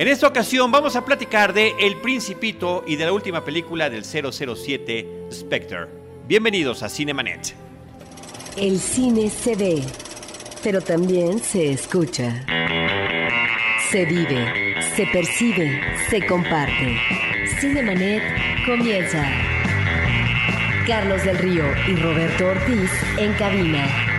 En esta ocasión vamos a platicar de El Principito y de la última película del 007 Spectre. Bienvenidos a Cinemanet. El cine se ve, pero también se escucha. Se vive, se percibe, se comparte. Cinemanet comienza. Carlos del Río y Roberto Ortiz en cabina.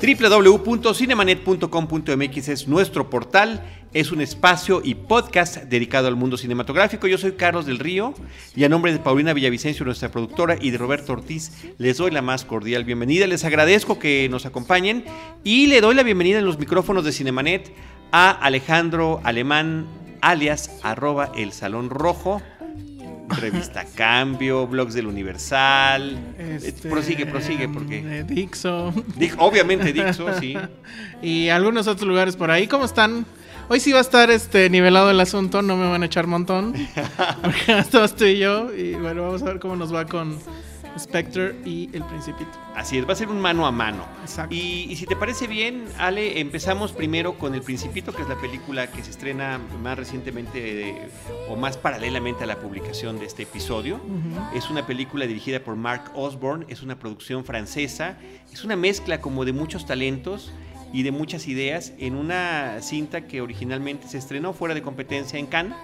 www.cinemanet.com.mx es nuestro portal, es un espacio y podcast dedicado al mundo cinematográfico. Yo soy Carlos del Río y a nombre de Paulina Villavicencio, nuestra productora, y de Roberto Ortiz, les doy la más cordial bienvenida. Les agradezco que nos acompañen y le doy la bienvenida en los micrófonos de Cinemanet a Alejandro Alemán, alias arroba el Salón Rojo. Revista Cambio, blogs del Universal. Este, prosigue, prosigue, porque. de Dixo. Di- obviamente Dixo, sí. y algunos otros lugares por ahí. ¿Cómo están? Hoy sí va a estar este nivelado el asunto, no me van a echar montón. Porque tú y yo. Y bueno, vamos a ver cómo nos va con Spectre y El Principito. Así es, va a ser un mano a mano. Exacto. Y, y si te parece bien, Ale, empezamos primero con El Principito, que es la película que se estrena más recientemente de- o más paralelamente a la publicación de este episodio. Es una película dirigida por Mark Osborne, es una producción francesa, es una mezcla como de muchos talentos y de muchas ideas en una cinta que originalmente se estrenó fuera de competencia en Cannes.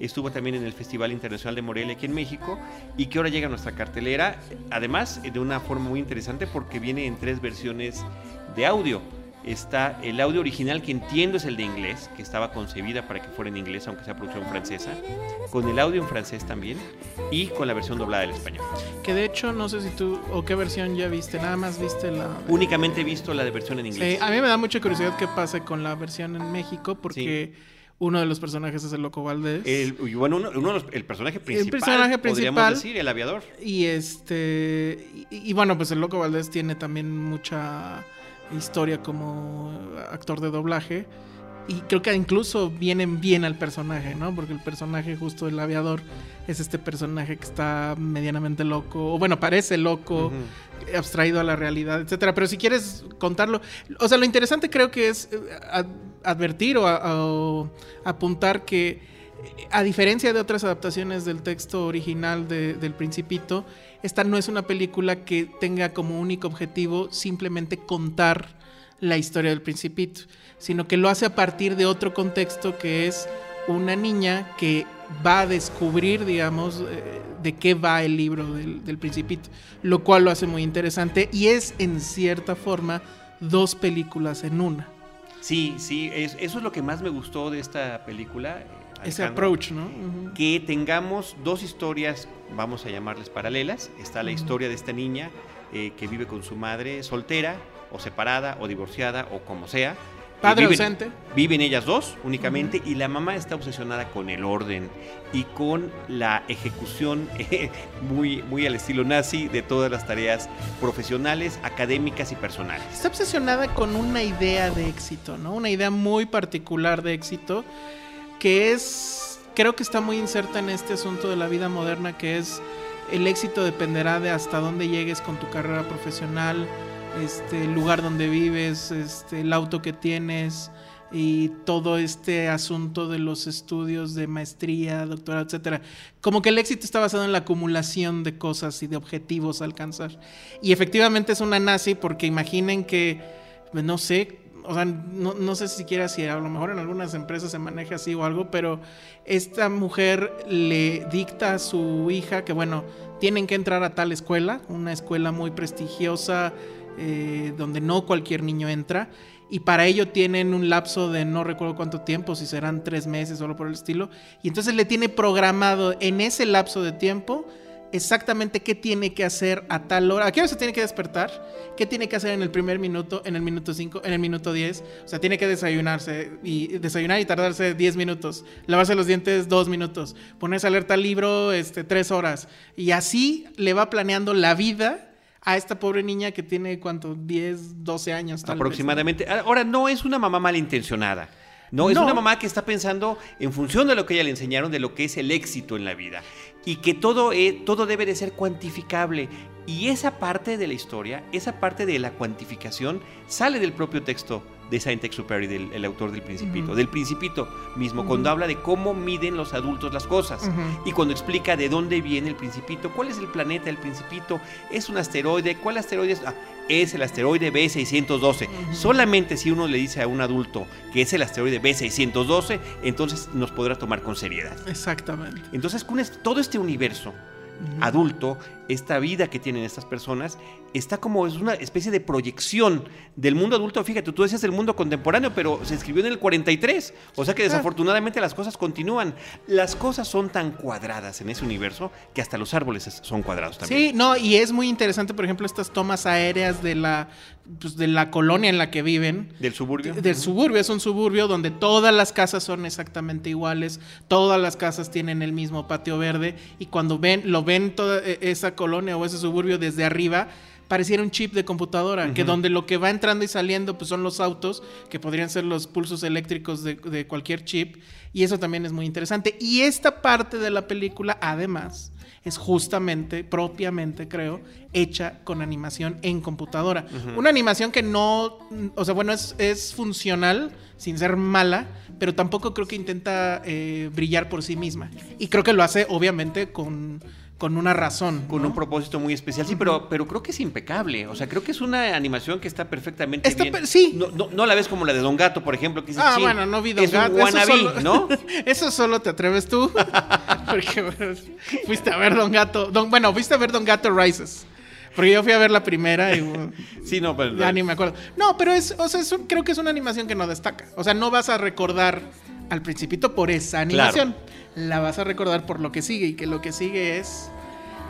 Estuvo también en el Festival Internacional de Morelia aquí en México y que ahora llega a nuestra cartelera, además de una forma muy interesante porque viene en tres versiones de audio. Está el audio original que entiendo es el de inglés, que estaba concebida para que fuera en inglés aunque sea producción francesa, con el audio en francés también y con la versión doblada del español. Que de hecho, no sé si tú o qué versión ya viste. Nada más viste la. Únicamente he visto la de versión en Sí, inglés. a mí me da mucha curiosidad qué pase con la versión en México. Porque uno de los personajes es el Loco Valdés. El, bueno, uno, uno de los- el personaje principal, personaje podríamos principal. decir, el aviador. Y este. Y, y bueno, pues el Loco Valdés tiene también mucha historia como actor de doblaje. Y creo que incluso vienen bien al personaje, ¿no? Porque el personaje justo del aviador es este personaje que está medianamente loco, o bueno, parece loco, abstraído a la realidad, etcétera. Pero si quieres contarlo, o sea, lo interesante creo que es eh, advertir o, apuntar que eh, a diferencia de otras adaptaciones del texto original de- del Principito, esta no es una película que tenga como único objetivo simplemente contar la historia del Principito, sino que lo hace a partir de otro contexto que es una niña que va a descubrir, digamos, eh, de qué va el libro del, del Principito, lo cual lo hace muy interesante y es en cierta forma dos películas en una. Sí, sí, es- eso es lo que más me gustó de esta película. eh, Ese approach, ¿no? Que tengamos dos historias, vamos a llamarles paralelas. Está la historia de esta niña eh, que vive con su madre soltera o separada o divorciada o como sea. Padre viven, ausente. Viven ellas dos únicamente y la mamá está obsesionada con el orden y con la ejecución eh, muy, muy al estilo nazi de todas las tareas profesionales, académicas y personales. Está obsesionada con una idea de éxito, ¿no? Una idea muy particular de éxito que es, creo que está muy inserta en este asunto de la vida moderna, que es el éxito dependerá de hasta dónde llegues con tu carrera profesional, este, el lugar donde vives, este, el auto que tienes y todo este asunto de los estudios de maestría, doctorado, etcétera. Como que el éxito está basado en la acumulación de cosas y de objetivos a alcanzar. Y efectivamente es una nazi porque imaginen que, pues, no sé, o sea, no, no sé siquiera si a lo mejor en algunas empresas se maneja así o algo, pero esta mujer le dicta a su hija que, bueno, tienen que entrar a tal escuela, una escuela muy prestigiosa, eh, donde no cualquier niño entra. Y para ello tienen un lapso de no recuerdo cuánto tiempo, si serán tres meses o algo por el estilo. Y entonces le tiene programado en ese lapso de tiempo exactamente qué tiene que hacer a tal hora. ¿A qué hora se tiene que despertar? ¿Qué tiene que hacer en el primer minuto, en el minuto 5, en el minuto 10? O sea, tiene que desayunarse y desayunar y tardarse 10 minutos. Lavarse los dientes 2 minutos. Ponerse a leer tal libro este, 3 horas. Y así le va planeando la vida a esta pobre niña que tiene, ¿cuánto? 10, 12 años. tal vez, ¿no? aproximadamente. Ahora, no es una mamá malintencionada. No, es No. una mamá que está pensando en función de lo que ella le enseñaron, de lo que es el éxito en la vida. Y que todo, eh, todo debe de ser cuantificable. Y esa parte de la historia, esa parte de la cuantificación, sale del propio texto de Saint-Exupéry, del el autor del Principito. Del Principito mismo, cuando habla de cómo miden los adultos las cosas. Y cuando explica de dónde viene el Principito, cuál es el planeta del Principito, es un asteroide, ¿cuál asteroide es? Ah, es el asteroide B612. Solamente si uno le dice a un adulto que es el asteroide B612, entonces nos podrá tomar con seriedad. Exactamente. Entonces, todo este universo adulto, esta vida que tienen estas personas, está como es una especie de proyección del mundo adulto. Fíjate, tú decías del mundo contemporáneo, pero se escribió en el 43. O sea que desafortunadamente las cosas continúan. Las cosas son tan cuadradas en ese universo que hasta los árboles son cuadrados también. Sí, no, y es muy interesante, por ejemplo, estas tomas aéreas de la, pues, de la colonia en la que viven. Del suburbio. Del suburbio, es un suburbio donde todas las casas son exactamente iguales, todas las casas tienen el mismo patio verde y cuando ven, lo ven toda e, esa colonia o ese suburbio desde arriba, pareciera un chip de computadora, que donde lo que va entrando y saliendo pues son los autos, que podrían ser los pulsos eléctricos de, de, cualquier chip, y eso también es muy interesante. Y esta parte de la película, además, es justamente, propiamente creo, hecha con animación en computadora. Una animación que no, o sea, bueno, es, es, funcional, sin ser mala, pero tampoco creo que intenta eh, brillar por sí misma. Y creo que lo hace, obviamente, con con una razón. Con un propósito muy especial. Sí, pero, pero creo que es impecable. O sea, creo que es una animación que está perfectamente bien. Sí. No, no, la ves como la de Don Gato, por ejemplo. Que ah, bueno, no vi Don es Gato. Un wannabe, ¿no? Eso solo te atreves tú. Porque fuiste a ver Don Gato. bueno, fuiste a ver Don Gato Rises. Porque yo fui a ver la primera y. sí, no, pero. Ya ni me acuerdo. No, pero es. O sea, creo que es una animación que no destaca. O sea, no vas a recordar al Principito por esa animación. La vas a recordar por lo que sigue. Y que lo que sigue es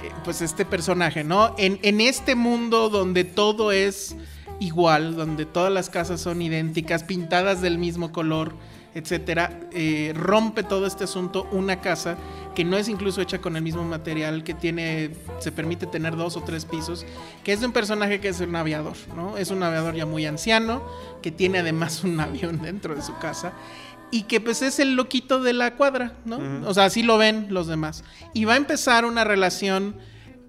eh, pues este personaje, ¿no? En, en, este mundo donde todo es igual, donde todas las casas son idénticas, pintadas del mismo color, etcétera, eh, rompe todo este asunto una casa que no es incluso hecha con el mismo material, que tiene, se permite tener dos o tres pisos, que es de un personaje que es un aviador, ¿no? Es un aviador ya muy anciano, que tiene además un avión dentro de su casa y que pues es el loquito de la cuadra, ¿no? O sea, así lo ven los demás. Y va a empezar una relación,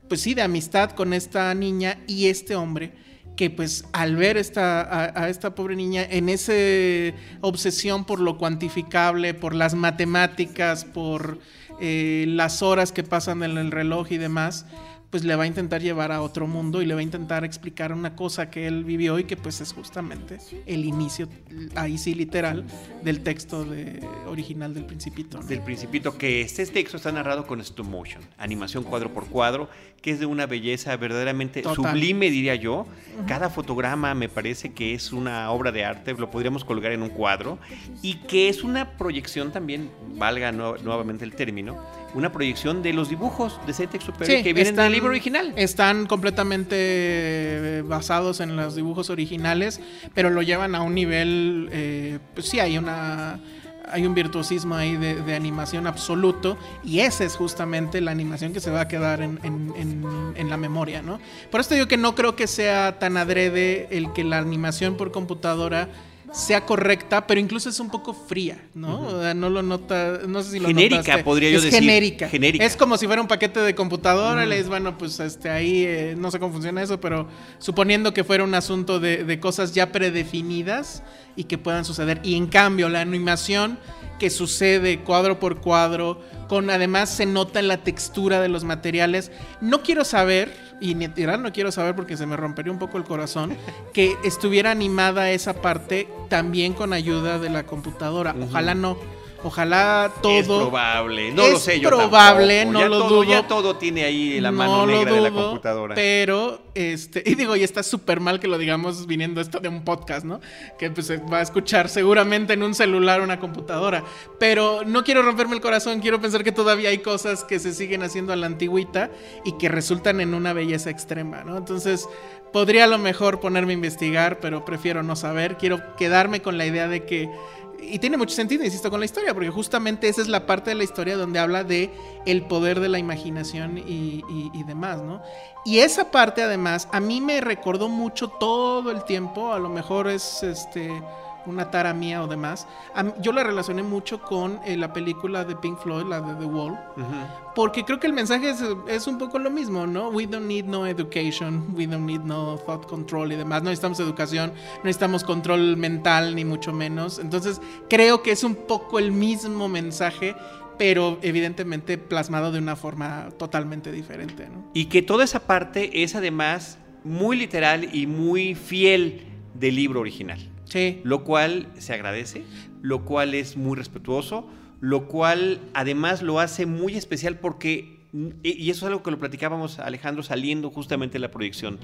pues sí, de amistad con esta niña y este hombre, que pues al ver esta, a, esta pobre niña en esa obsesión por lo cuantificable, por las matemáticas, por eh, las horas que pasan en el reloj y demás, pues le va a intentar llevar a otro mundo y le va a intentar explicar una cosa que él vivió y que pues es justamente el inicio, ahí sí literal, del texto de, original del Principito. Del Principito, que este texto está narrado con stop motion, animación cuadro por cuadro, que es de una belleza verdaderamente sublime, diría yo. Cada fotograma me parece que es una obra de arte, lo podríamos colgar en un cuadro, y que es una proyección también, valga nuevamente el término, una proyección de los dibujos de Saint-Exupéry que vienen del libro original. Están completamente eh, basados en los dibujos originales, pero lo llevan a un nivel, eh, pues sí, hay una hay un virtuosismo ahí de, animación absoluto y esa es justamente la animación que se va a quedar en, en, la memoria, ¿no? Por esto digo que no creo que sea tan adrede el que la animación por computadora sea correcta, pero incluso es un poco fría, ¿no? no lo nota, no sé si lo Genérica, podría yo decir. Genérica. genérica. Es como si fuera un paquete de computadora, le bueno, pues este, ahí eh, no sé cómo funciona eso, pero suponiendo que fuera un asunto de, de cosas ya predefinidas y que puedan suceder. Y en cambio, la animación que sucede cuadro por cuadro, con además se nota la textura de los materiales. No quiero saber, y ni no quiero saber porque se me rompería un poco el corazón, que estuviera animada esa parte también con ayuda de la computadora. Ojalá no Ojalá todo. Es probable, no lo sé yo. probable, no lo todo, dudo. Ya todo tiene ahí la mano negra de la computadora. Pero, este, y digo, y está súper mal que lo digamos viniendo esto de un podcast, ¿no? Que pues se va a escuchar seguramente en un celular o una computadora. Pero no quiero romperme el corazón, quiero pensar que todavía hay cosas que se siguen haciendo a la antigüita y que resultan en una belleza extrema, ¿no? Entonces, podría a lo mejor ponerme a investigar, pero prefiero no saber. Quiero quedarme con la idea de que y tiene mucho sentido, insisto, con la historia, porque justamente esa es la parte de la historia donde habla de el poder de la imaginación y, demás, ¿no? Y esa parte, además, a mí me recordó mucho todo el tiempo, a lo mejor es este una tara mía o demás. Mí- yo la relacioné mucho con eh, la película de Pink Floyd, la de The Wall, porque creo que el mensaje es, es un poco lo mismo, ¿no? We don't need no education, we don't need no thought control y demás. No necesitamos educación, no necesitamos control mental, ni mucho menos. Entonces, creo que es un poco el mismo mensaje, pero evidentemente plasmado de una forma totalmente diferente, ¿no? Y que toda esa parte es además muy literal y muy fiel del libro original. Lo cual se agradece, lo cual es muy respetuoso, lo cual además lo hace muy especial porque, y eso es algo que lo platicábamos Alejandro saliendo justamente de la proyección,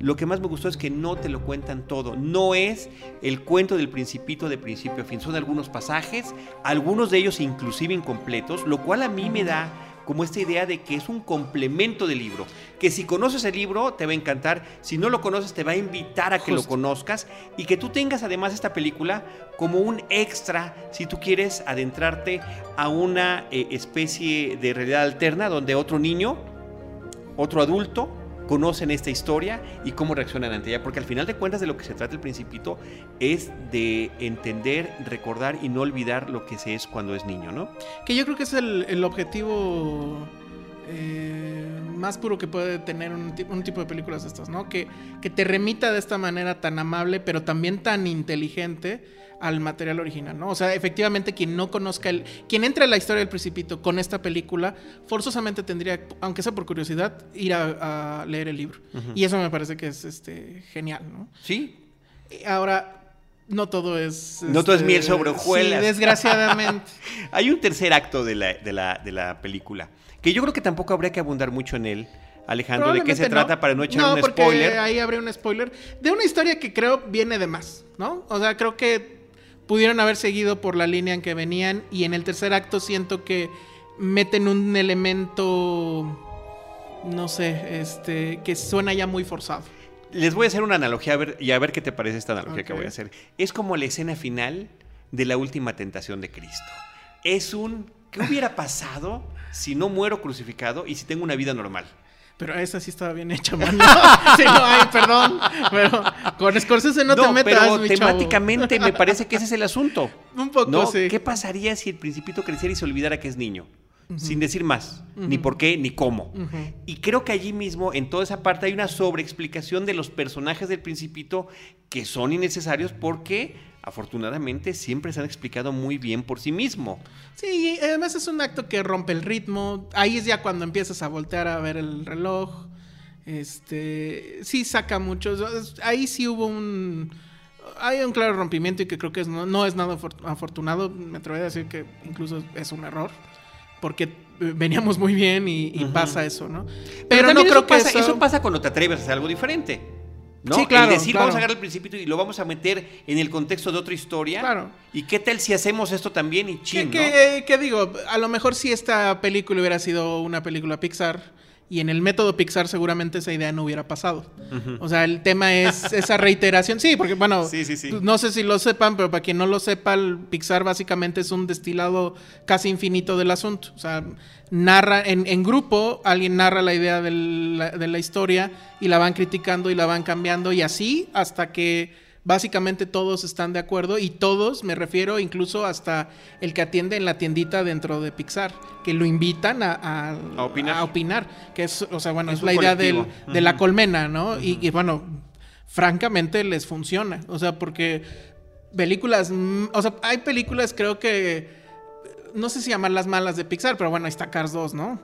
lo que más me gustó es que no te lo cuentan todo, no es el cuento del principito de principio a fin, son algunos pasajes, algunos de ellos inclusive incompletos, lo cual a mí me da como esta idea de que es un complemento del libro, que si conoces el libro te va a encantar, si no lo conoces te va a invitar a que lo conozcas y que tú tengas además esta película como un extra si tú quieres adentrarte a una eh, especie de realidad alterna donde otro niño, otro adulto, conocen esta historia y cómo reaccionan ante ella, porque al final de cuentas de lo que se trata el principito es de entender, recordar y no olvidar lo que se es cuando es niño, ¿no? Que yo creo que es el, el objetivo eh, más puro que puede tener un, ti- un tipo de películas estas, ¿no? Que, que te remita de esta manera tan amable, pero también tan inteligente al material original, ¿no? O sea, efectivamente quien no conozca el... Quien entre a la historia del Principito con esta película, forzosamente tendría, aunque sea por curiosidad, ir a, a leer el libro. Y eso me parece que es este, genial, ¿no? Sí, Ahora, no todo es... No todo es este, miel sobre hojuelas. Sí, desgraciadamente. Hay un tercer acto de la, de la, de la película, que yo creo que tampoco habría que abundar mucho en él, Alejandro, de qué se trata para no echar No, un porque spoiler. Ahí habría un spoiler. De una historia que creo viene de más, ¿no? O sea, creo que pudieron haber seguido por la línea en que venían. Y en el tercer acto siento que meten un elemento. No sé, este. que suena ya muy forzado. Les voy a hacer una analogía a ver, y a ver qué te parece esta analogía que voy a hacer. Es como la escena final de la última tentación de Cristo. Es un ¿qué hubiera pasado si no muero crucificado y si tengo una vida normal? Pero esa sí estaba bien hecha, mano. sí, no, ay, perdón. Pero con Scorsese no, te metas, pero mi chavo. temáticamente me parece que ese es el asunto. Un poco, ¿no? sí. ¿Qué pasaría si el principito creciera y se olvidara que es niño? Sin decir más, ni por qué, ni cómo. Y creo que allí mismo, en toda esa parte, hay una sobreexplicación de los personajes del principito que son innecesarios porque, afortunadamente, siempre se han explicado muy bien por sí mismo. Sí, además es un acto que rompe el ritmo. Ahí es ya cuando empiezas a voltear a ver el reloj. Este, sí saca muchos. Ahí sí hubo un hay un claro rompimiento y que creo que es- no, no es nada afor- afortunado. Me atrevería a decir que incluso es un error. Porque eh, veníamos muy bien y, y pasa eso, ¿no? Pero, no creo eso que eso... eso pasa cuando te atreves a hacer algo diferente. ¿No? Sí, claro, El decir, claro. vamos a agarrar el principito y lo vamos a meter en el contexto de otra historia. Claro. ¿Y qué tal si hacemos esto también y ¿Qué, ching, ¿no? qué- qué digo? A lo mejor si esta película hubiera sido una película Pixar y en el método Pixar seguramente esa idea no hubiera pasado. O sea, el tema es esa reiteración. Sí, porque bueno, Sí, sí, sí. no sé si lo sepan, pero para quien no lo sepa, el Pixar básicamente es un destilado casi infinito del asunto. O sea, narra en, en grupo, alguien narra la idea del- la- de la historia y la van criticando y la van cambiando y así hasta que básicamente todos están de acuerdo y todos, me refiero incluso hasta el que atiende en la tiendita dentro de Pixar, que lo invitan a, a- A opinar. a opinar, que es, o sea, bueno, Es la idea del- de la colmena, ¿no? y, y, bueno, francamente les funciona, o sea, porque películas, mm, o sea, hay películas creo que, no sé si llamarlas malas de Pixar, pero bueno, ahí está Cars 2, ¿no?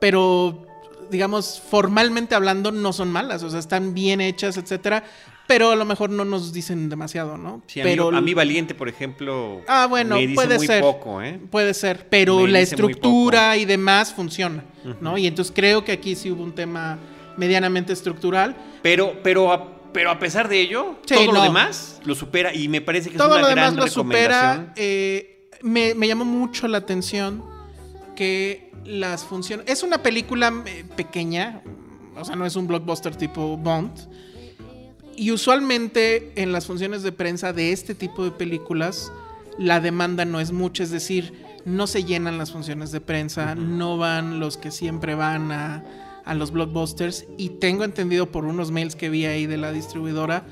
Pero, digamos, formalmente hablando, no son malas, o sea, están bien hechas, etcétera, pero a lo mejor no nos dicen demasiado, ¿no? Sí, a, mí, pero a mí Valiente, por ejemplo, Ah, bueno, me dice puede muy ser. poco, ¿eh? Puede ser, pero Me la estructura y demás funciona, ¿no? Y entonces creo que aquí sí hubo un tema medianamente estructural. Pero, pero, a, pero a pesar de ello, Sí, todo lo demás lo supera y me parece que es una lo demás gran lo supera. eh, me, me llamó mucho la atención que las funciones... Es una película eh, pequeña, o sea, no es un blockbuster tipo Bond. Y usualmente en las funciones de prensa de este tipo de películas, la demanda no es mucha, es decir, no se llenan las funciones de prensa, no van los que siempre van a, a los blockbusters. Y tengo entendido por unos mails que vi ahí de la distribuidora,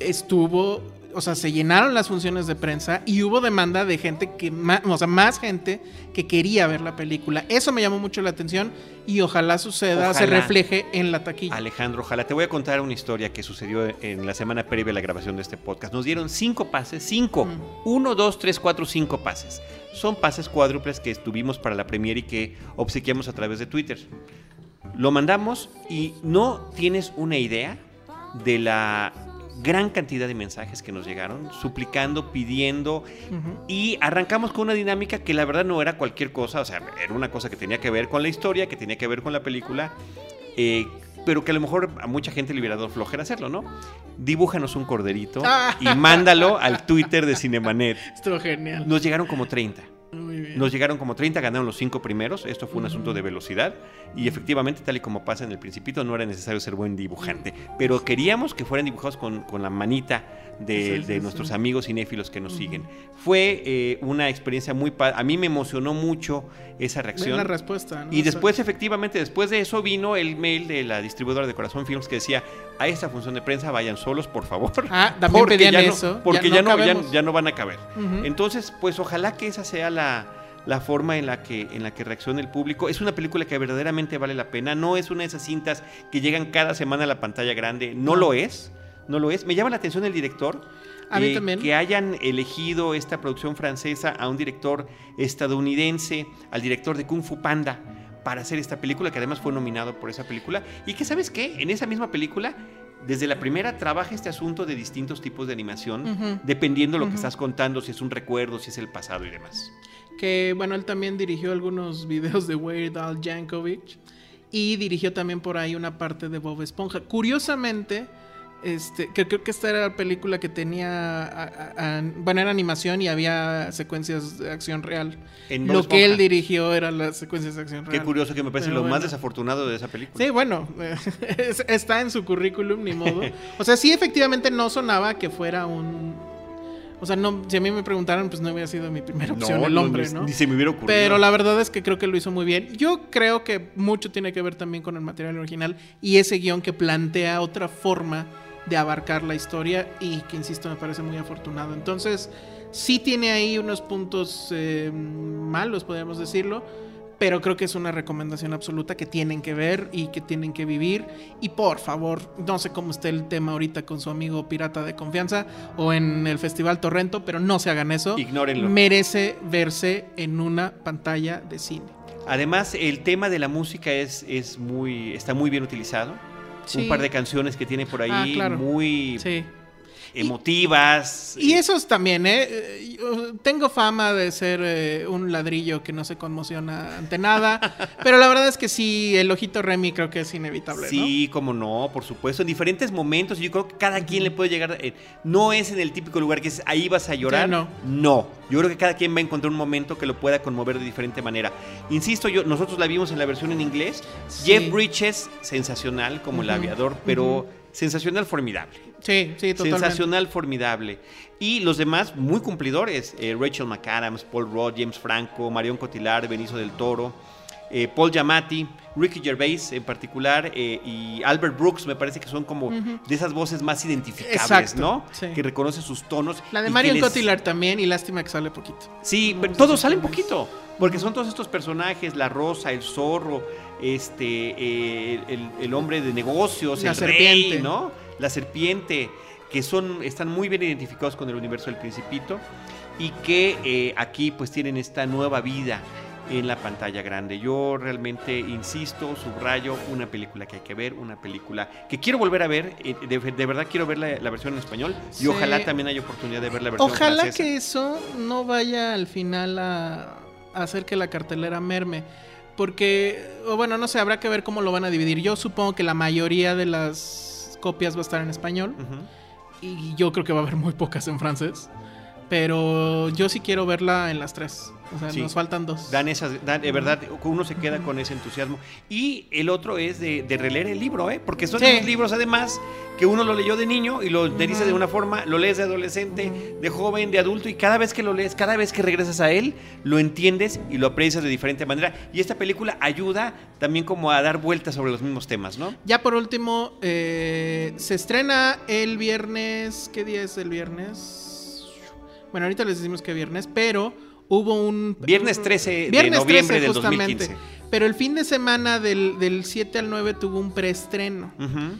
estuvo o sea, se llenaron las funciones de prensa y hubo demanda de gente que, más, o sea, más gente que quería ver la película. Eso me llamó mucho la atención y ojalá suceda, se refleje en la taquilla. Alejandro, ojalá te voy a contar una historia que sucedió en la semana previa a la grabación de este podcast. Nos dieron cinco pases, cinco. Mm. Uno, dos, tres, cuatro, cinco pases. Son pases cuádruples que estuvimos para la premiere y que obsequiamos a través de Twitter. Lo mandamos y no tienes una idea de la gran cantidad de mensajes que nos llegaron, suplicando, pidiendo, y arrancamos con una dinámica que la verdad no era cualquier cosa, o sea, era una cosa que tenía que ver con la historia, que tenía que ver con la película, eh, pero que a lo mejor a mucha gente le hubiera dado flojera hacerlo, ¿no? Dibújanos un corderito Ah. y mándalo al Twitter de Cinemanet. Estuvo genial. Nos llegaron como 30. Nos llegaron como 30, ganaron los cinco primeros. Esto fue un asunto de velocidad. Y efectivamente, tal y como pasa en el Principito, no era necesario ser buen dibujante. Pero queríamos que fueran dibujados con, con la manita de, Sí, sí, de sí. nuestros amigos cinéfilos que nos siguen. Fue eh, una experiencia muy... pa- A mí me emocionó mucho esa reacción. la respuesta. ¿no? Y O sea, después, efectivamente, después de eso vino el mail de la distribuidora de Corazón Films que decía, a esta función de prensa vayan solos, por favor. Ah, también Porque pedían ya no- eso. porque Ya no no, ya, no van a caber. Entonces, pues ojalá que esa sea la, la forma en la, que, en la que reaccione el público. Es una película que verdaderamente vale la pena. No es una de esas cintas que llegan cada semana a la pantalla grande. No, No. lo es. No lo es. Me llama la atención el director. eh, A mí también. Que hayan elegido esta producción francesa a un director estadounidense, al director de Kung Fu Panda, para hacer esta película, que además fue nominado por esa película. Y que, ¿sabes qué? En esa misma película, desde la primera, trabaja este asunto de distintos tipos de animación, Ujú. dependiendo de lo que estás contando, si es un recuerdo, si es el pasado y demás. Que bueno, él también dirigió algunos videos de Weird Al Yankovic. Y dirigió también por ahí una parte de Bob Esponja. Curiosamente, este, que creo que esta era la película que tenía. a- a- a- bueno, era animación y había secuencias de acción real. En Lo que él dirigió eran las secuencias de acción real. Qué curioso que me parece Pero lo más desafortunado de esa película. Sí, bueno, es- está en su currículum, ni modo. O sea, sí, efectivamente no sonaba que fuera un. O sea, no, si a mí me preguntaran, pues no hubiera sido mi primera opción el hombre, ni, ¿no? ni se me hubiera ocurrido. Pero la verdad es que creo que lo hizo muy bien. Yo creo que mucho tiene que ver también con el material original y ese guion que plantea otra forma de abarcar la historia y que, insisto, me parece muy afortunado. Entonces, sí tiene ahí unos puntos eh, malos, podríamos decirlo, pero creo que es una recomendación absoluta que tienen que ver y que tienen que vivir. Y por favor, no sé cómo esté el tema ahorita con su amigo pirata de confianza o en el Festival Torrento, pero no se hagan eso Ignórenlo. merece verse en una pantalla de cine. Además, el tema de la música es, es muy, está muy bien utilizado. Sí. Un par de canciones que tiene por ahí Ah, claro. muy Sí. Emotivas. Y esos también, ¿eh? Eh, yo Tengo fama de ser eh, un ladrillo que no se conmociona ante nada, pero la verdad es que sí, el ojito Remy creo que es inevitable, Sí, como no, por supuesto, en diferentes momentos. Yo creo que cada quien le puede llegar. eh, no es en el típico lugar que es ahí vas a llorar. Sí, no. No, yo creo que cada quien va a encontrar un momento que lo pueda conmover de diferente manera. Insisto, yo nosotros la vimos en la versión en inglés. Sí. Jeff Bridges, sensacional como el aviador, pero. Sensacional formidable. Sí, sí, totalmente. Sensacional, formidable. Y los demás muy cumplidores. eh, Rachel McAdams, Paul Rudd, James Franco, Marion Cotillard, Benicio del Toro, eh, Paul Giamatti, Ricky Gervais en particular eh, y Albert Brooks me parece que son como de esas voces más identificables, Exacto, ¿no? sí. Que reconocen sus tonos. La de Marion les- Cotillard también, y lástima que sale poquito. Sí, No, pero sí, todos salen poquito. Porque son todos estos personajes, la rosa, el zorro, este, eh, el, el hombre de negocios, La el serpiente. rey, ¿no? La serpiente, que son, están muy bien identificados con el universo del Principito y que eh, aquí pues tienen esta nueva vida en la pantalla grande. Yo realmente insisto, subrayo, una película que hay que ver, una película que quiero volver a ver, eh, de, de verdad quiero ver la, la versión en español y Sí. ojalá también haya oportunidad de ver la versión Ojalá francesa. que eso no vaya al final a, a hacer que la cartelera merme. Porque, o bueno, no sé, habrá que ver cómo lo van a dividir. Yo supongo que la mayoría de las copias va a estar en español. Y yo creo que va a haber muy pocas en francés. Pero yo sí quiero verla en las tres. O sea, Sí. nos faltan dos. Dan esas, dan- de verdad, uno se queda con ese entusiasmo. Y el otro es de, de releer el libro, ¿eh? Porque son Sí. libros, además, que uno lo leyó de niño y lo dice de una forma, lo lees de adolescente, de joven, de adulto, y cada vez que lo lees, cada vez que regresas a él, lo entiendes y lo aprecias de diferente manera. Y esta película ayuda también como a dar vueltas sobre los mismos temas, ¿no? Ya por último, eh, se estrena el viernes. ¿Qué día es el viernes? Bueno, ahorita les decimos que viernes, pero hubo un. Viernes 13 de Viernes noviembre 13, del justamente. 2015. Pero el fin de semana del, del 7 al 9 tuvo un preestreno Ujú.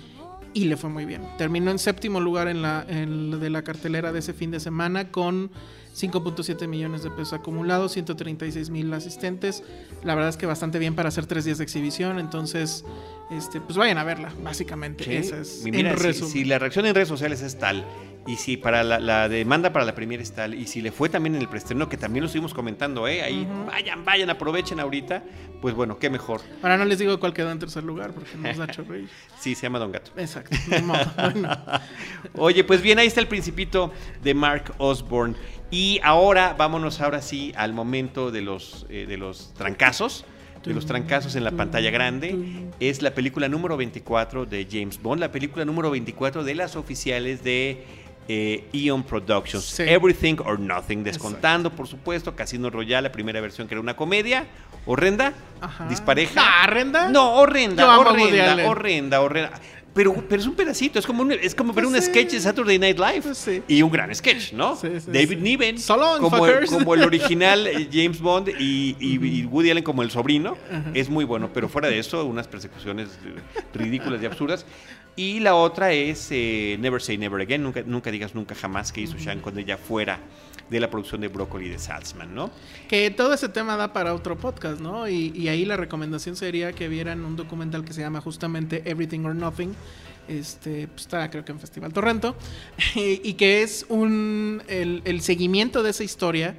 y le fue muy bien. Terminó en séptimo lugar en la, en- de la cartelera de ese fin de semana con 5.7 millones de pesos acumulados, 136 mil asistentes. La verdad es que bastante bien para hacer tres días de exhibición. Entonces, este, pues vayan a verla, básicamente. Sí. Esa es mira, en si- la reacción en redes sociales es tal, y si para la, la demanda para la premier es tal, y si le fue también en el preestreno, que también lo estuvimos comentando, ¿eh? Ahí, vayan, vayan, aprovechen ahorita, pues bueno, qué mejor. Ahora no les digo cuál quedó en tercer lugar porque nos da chorrillo. Sí, se llama Don Gato. Exacto. Bueno, Oye, pues bien, ahí está el principito de Mark Osborne. Y ahora, vámonos ahora sí al momento de los, eh, de los trancazos. De los trancazos en la pantalla grande. Es la película número 24 de James Bond, la película número 24 de las oficiales de eh, Eon Productions. Sí. Everything or Nothing, descontando, por supuesto, Casino Royale, la primera versión que era una comedia. ¿Horrenda? Ajá. ¿Dispareja? ¿horrenda? No, horrenda, horrenda, Allen. horrenda, horrenda. Pero, pero es un pedacito, es como, un- es como ver Pues un sí. sketch de Saturday Night Live. Pues sí. Y un gran sketch, ¿no? Sí, sí, David. Niven So long, como, el, como el original eh, James Bond y, y- y Woody Allen como el sobrino. Es muy bueno, pero fuera de eso, unas persecuciones eh, ridículas y absurdas. Y la otra es eh, Never Say Never Again, nunca, nunca digas nunca jamás que hizo Sean cuando ella fuera de la producción de Broccoli de Salzman, ¿no? Que todo ese tema da para otro podcast, ¿no? Y, y ahí la recomendación sería que vieran un documental que se llama justamente Everything or Nothing. Este, pues está creo que en Festival Torrento. y, que es un el seguimiento de esa historia.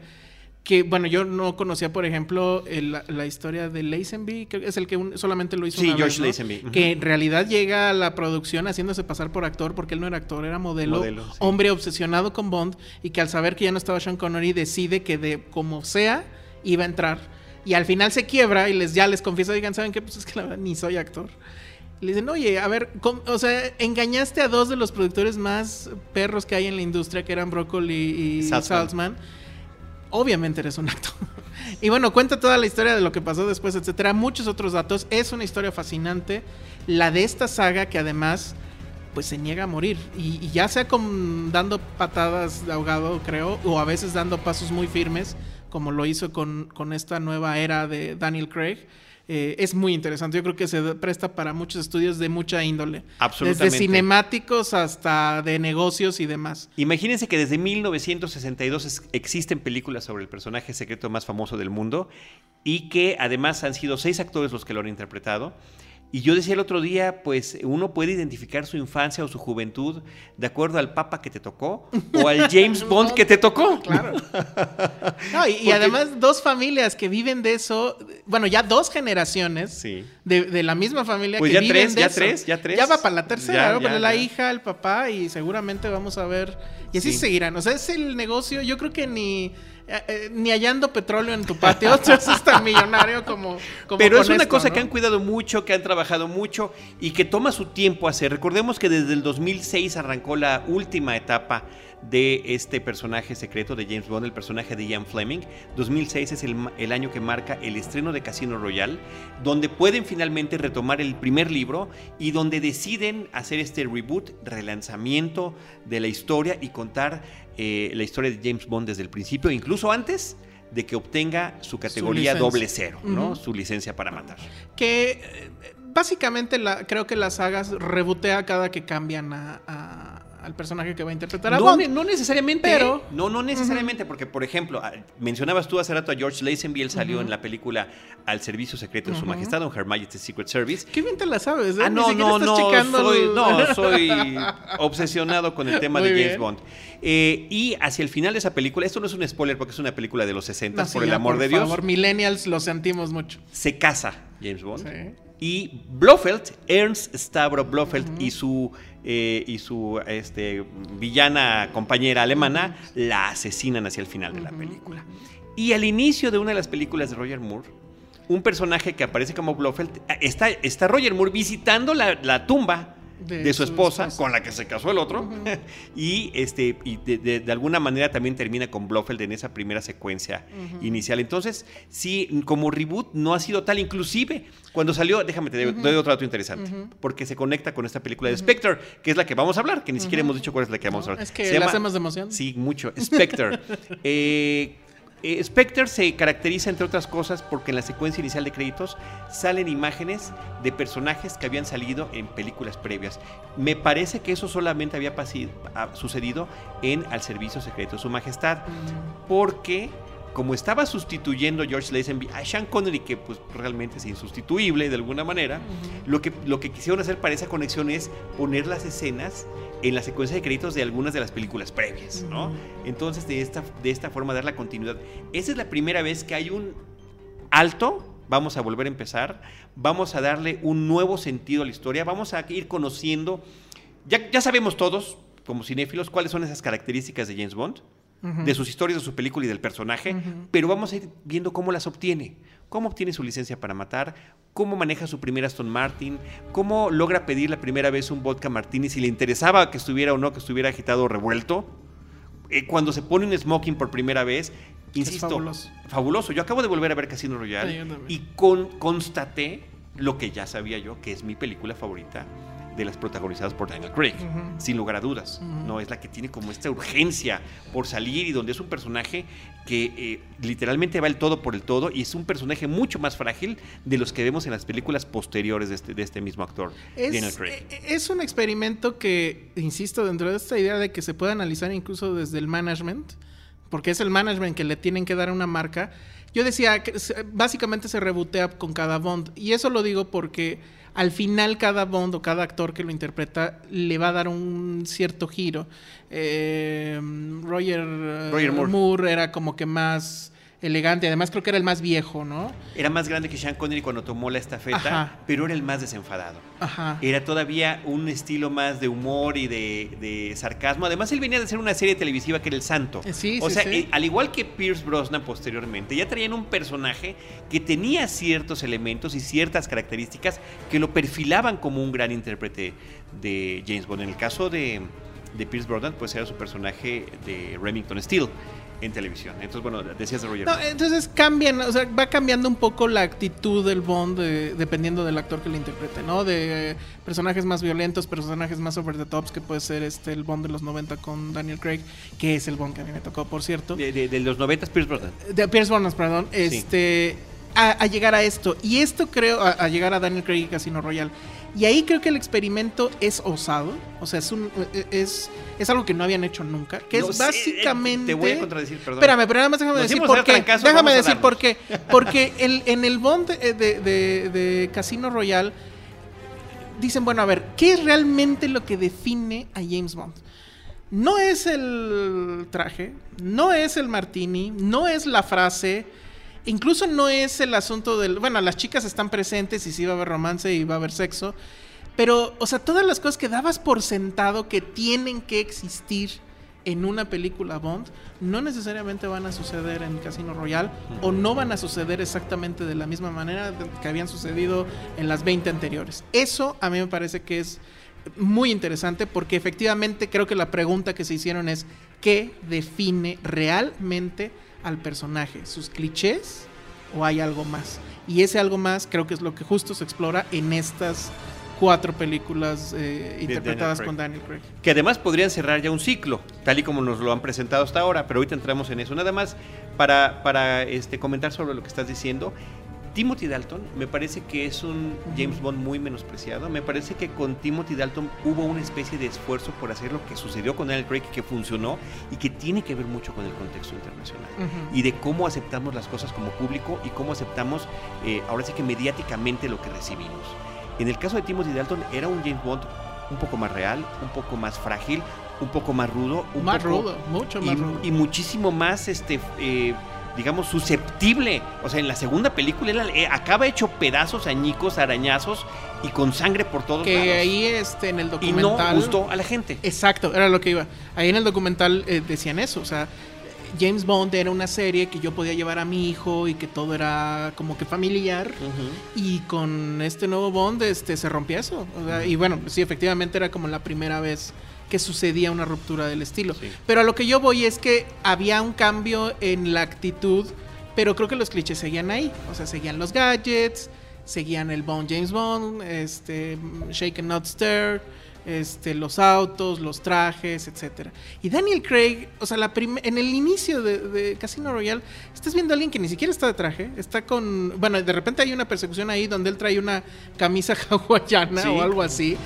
Que bueno, yo no conocía, por ejemplo, el- la, historia de Lazenby, que es el que un- solamente lo hizo Sí, una George vez. Que en realidad llega a la producción haciéndose pasar por actor, porque él no era actor, era modelo, Modelo, sí. hombre obsesionado con Bond, y que al saber que ya no estaba Sean Connery, decide que de como sea, iba a entrar. Y al final se quiebra y les ya les confiesa, digan, ¿saben qué? Pues es que la verdad ni soy actor. Le dicen, oye, a ver, ¿cómo- o sea, engañaste a dos de los productores más perros que hay en la industria, que eran Broccoli y Saltzman. Saltzman. Obviamente eres un actor. y bueno, cuenta toda la historia de lo que pasó después, etcétera. Muchos otros datos. Es una historia fascinante. La de esta saga que además pues se niega a morir. Y, y ya sea con dando patadas de ahogado, creo, o a veces dando pasos muy firmes, como lo hizo con, con esta nueva era de Daniel Craig. Eh, es muy interesante. Yo creo que se presta para muchos estudios de mucha índole. Absolutamente. Desde cinemáticos hasta de negocios y demás. Imagínense que desde 1962 es- existen películas sobre el personaje secreto más famoso del mundo y que además han sido seis actores los que lo han interpretado. Y yo decía el otro día, pues uno puede identificar su infancia o su juventud de acuerdo al papa que te tocó o al James Bond que te tocó. Claro. No, y, además dos familias que viven de eso, bueno, ya dos generaciones Sí. de, de la misma familia Pues que ya viven tres, de ya eso. tres, ya tres. Ya va para la tercera, Ya, Pero la ya. hija, el papá y seguramente vamos a ver. Y así Sí. seguirán. O sea, es el negocio, yo creo que ni... eh, eh, ni hallando petróleo en tu patio, tú eres tan millonario como, como Pero es una esto, cosa ¿no? que han cuidado mucho, que han trabajado mucho y que toma su tiempo hacer. Recordemos que desde el 2006 arrancó la última etapa de este personaje secreto de James Bond, el personaje de Ian Fleming. 2006 es el, año que marca el estreno de Casino Royale, donde pueden finalmente retomar el primer libro y donde deciden hacer este reboot, relanzamiento de la historia y contar eh, la historia de James Bond desde el principio, incluso antes de que obtenga su categoría doble cero, ¿no? Su licencia para matar. Que eh, básicamente la, creo que las sagas rebotea cada que cambian a- a- al personaje que va a interpretar a No, Bond. no necesariamente, Pero- ¿eh? no, no necesariamente, porque por ejemplo, ah, mencionabas tú hace rato a George Lazenby, él salió en la película Al Servicio Secreto de Su. Majestad, on Her Majesty's Secret Service. Qué bien te la sabes, ¿eh? Ah, no, no, estás no, checando soy, el- no, soy obsesionado con el tema Muy de James bien. Bond. Eh, y hacia el final de esa película, esto no es un spoiler porque es una película de los 60, No, sí, por el amor por de Dios, favor, millennials lo sentimos mucho. se casa James Bond. Sí. Y Blofeld, Ernst Stavro Blofeld y su, eh, y su este, villana compañera alemana la asesinan hacia el final de la película. Y al inicio de una de las películas de Roger Moore, un personaje que aparece como Blofeld, está, está Roger Moore visitando la, la tumba de, su, esposa, con la que se casó el otro, y, este, y de, de, alguna manera también termina con Blofeld en esa primera secuencia inicial. Entonces, sí, como reboot no ha sido tal, inclusive cuando salió, déjame te doy otro dato interesante, porque se conecta con esta película de Spectre, que es la que vamos a hablar, que ni siquiera hemos dicho cuál es la que vamos a hablar. Es que la hacemos de emoción. Sí, mucho. Spectre. eh, eh, Spectre se caracteriza, entre otras cosas, porque en la secuencia inicial de créditos salen imágenes de personajes que habían salido en películas previas. Me parece que eso solamente había sucedido en Al Servicio Secreto de Su Majestad, mm. porque como estaba sustituyendo George Lazenby a Sean Connery, que pues realmente es insustituible de alguna manera, lo, que, lo que quisieron hacer para esa conexión es poner las escenas en la secuencia de créditos de algunas de las películas previas, ¿no? Entonces, de esta, de esta forma, dar la continuidad. Esa es la primera vez que hay un alto, vamos a volver a empezar, vamos a darle un nuevo sentido a la historia, vamos a ir conociendo, ya, ya sabemos todos, como cinéfilos, cuáles son esas características de James Bond de sus historias, de su película y del personaje, pero vamos a ir viendo cómo las obtiene. Cómo obtiene su licencia para matar, cómo maneja su primera Aston Martin, cómo logra pedir la primera vez un vodka martini, si le interesaba que estuviera o no, que estuviera agitado o revuelto. Eh, cuando se pone un smoking por primera vez, insisto, fabuloso. fabuloso. Yo acabo de volver a ver Casino Royale y con, constaté lo que ya sabía yo, que es mi película favorita de las protagonizadas por Daniel Craig, sin lugar a dudas. No es la que tiene como esta urgencia por salir y donde es un personaje que eh, literalmente va el todo por el todo y es un personaje mucho más frágil de los que vemos en las películas posteriores de este, de este mismo actor, es, Daniel Craig. Eh, es un experimento que, insisto, dentro de esta idea de que se puede analizar incluso desde el management, porque es el management que le tienen que dar una marca. Yo decía que básicamente se rebotea con cada Bond y eso lo digo porque al final cada Bond o cada actor que lo interpreta le va a dar un cierto giro. Eh, Roger, Moore. era como que más elegante. Además, creo que era el más viejo, ¿no? Era más grande que Sean Connery cuando tomó la estafeta, pero era el más desenfadado. Ajá. Era todavía un estilo más de humor y de, sarcasmo. Además, él venía de hacer una serie televisiva que era El Santo. Eh, sí, o sea, eh, al igual que Pierce Brosnan posteriormente, ya traían un personaje que tenía ciertos elementos y ciertas características que lo perfilaban como un gran intérprete de James Bond. En el caso de, de Pierce Brosnan, pues era su personaje de Remington Steele en televisión. Entonces, bueno, decías de Roger. No, entonces cambian, o sea, va cambiando un poco la actitud del Bond dependiendo del actor que lo interprete, ¿no? De eh, personajes más violentos, personajes más over the tops, que puede ser este el Bond de los 90 con Daniel Craig, que es el Bond que a mí me tocó, por cierto. De, los 90 Pierce Brosnan. De Pierce Brosnan, perdón. Este, a, llegar a esto. Y esto creo, a, llegar a Daniel Craig y Casino Royale. Y ahí creo que el experimento es osado. O sea, es un es, es algo que no habían hecho nunca. Que es básicamente. te voy a contradecir, perdón. Espérame, pero nada más déjame decir por qué. déjame decir por qué. Porque el, en el Bond de, de, de, Casino Royale dicen, bueno, a ver, ¿qué es realmente lo que define a James Bond? No es el traje, no es el martini, no es la frase incluso no es el asunto del, bueno, las chicas están presentes y sí va a haber romance y va a haber sexo, pero, o sea, todas las cosas que dabas por sentado que tienen que existir en una película Bond, no necesariamente van a suceder en Casino Royale o no van a suceder exactamente de la misma manera que habían sucedido en las 20 anteriores. Eso a mí me parece que es muy interesante porque efectivamente creo que la pregunta que se hicieron es ¿qué define realmente al personaje, sus clichés o hay algo más. Y ese algo más creo que es lo que justo se explora en estas cuatro películas eh, interpretadas con Daniel Craig. Que además podrían cerrar ya un ciclo, tal y como nos lo han presentado hasta ahora, pero ahorita entramos en eso. Nada más para, para este, comentar sobre lo que estás diciendo. Timothy Dalton me parece que es un James Bond muy menospreciado. Me parece que con Timothy Dalton hubo una especie de esfuerzo por hacer lo que sucedió con Daniel Craig que funcionó y que tiene que ver mucho con el contexto internacional y de cómo aceptamos las cosas como público y cómo aceptamos eh, ahora sí que mediáticamente lo que recibimos. En el caso de Timothy Dalton era un James Bond un poco más real, un poco más frágil, un poco más rudo, un más rudo, mucho más y, rudo y muchísimo más este eh, digamos, susceptible. O sea, en la segunda película él eh, acaba hecho pedazos, añicos, arañazos y con sangre por todos que lados. Que ahí este, en el documental. Y no gustó a la gente. Exacto, era lo que iba. Ahí en el documental eh, decían eso. O sea, James Bond era una serie que yo podía llevar a mi hijo y que todo era como que familiar. Y con este nuevo Bond este, se rompía eso. O sea, Y bueno, sí, efectivamente era como la primera vez que sucedía una ruptura del estilo. Sí. Pero a lo que yo voy es que había un cambio en la actitud, pero creo que los clichés seguían ahí. O sea, seguían los gadgets, seguían el Bond James Bond, este, Shake and Not Stir, este, los autos, los trajes, etcétera. Y Daniel Craig, o sea, la en el inicio de, de Casino Royale, estás viendo a alguien que ni siquiera está de traje, está con, bueno, de repente hay una persecución ahí donde él trae una camisa hawaiana Sí. o algo así.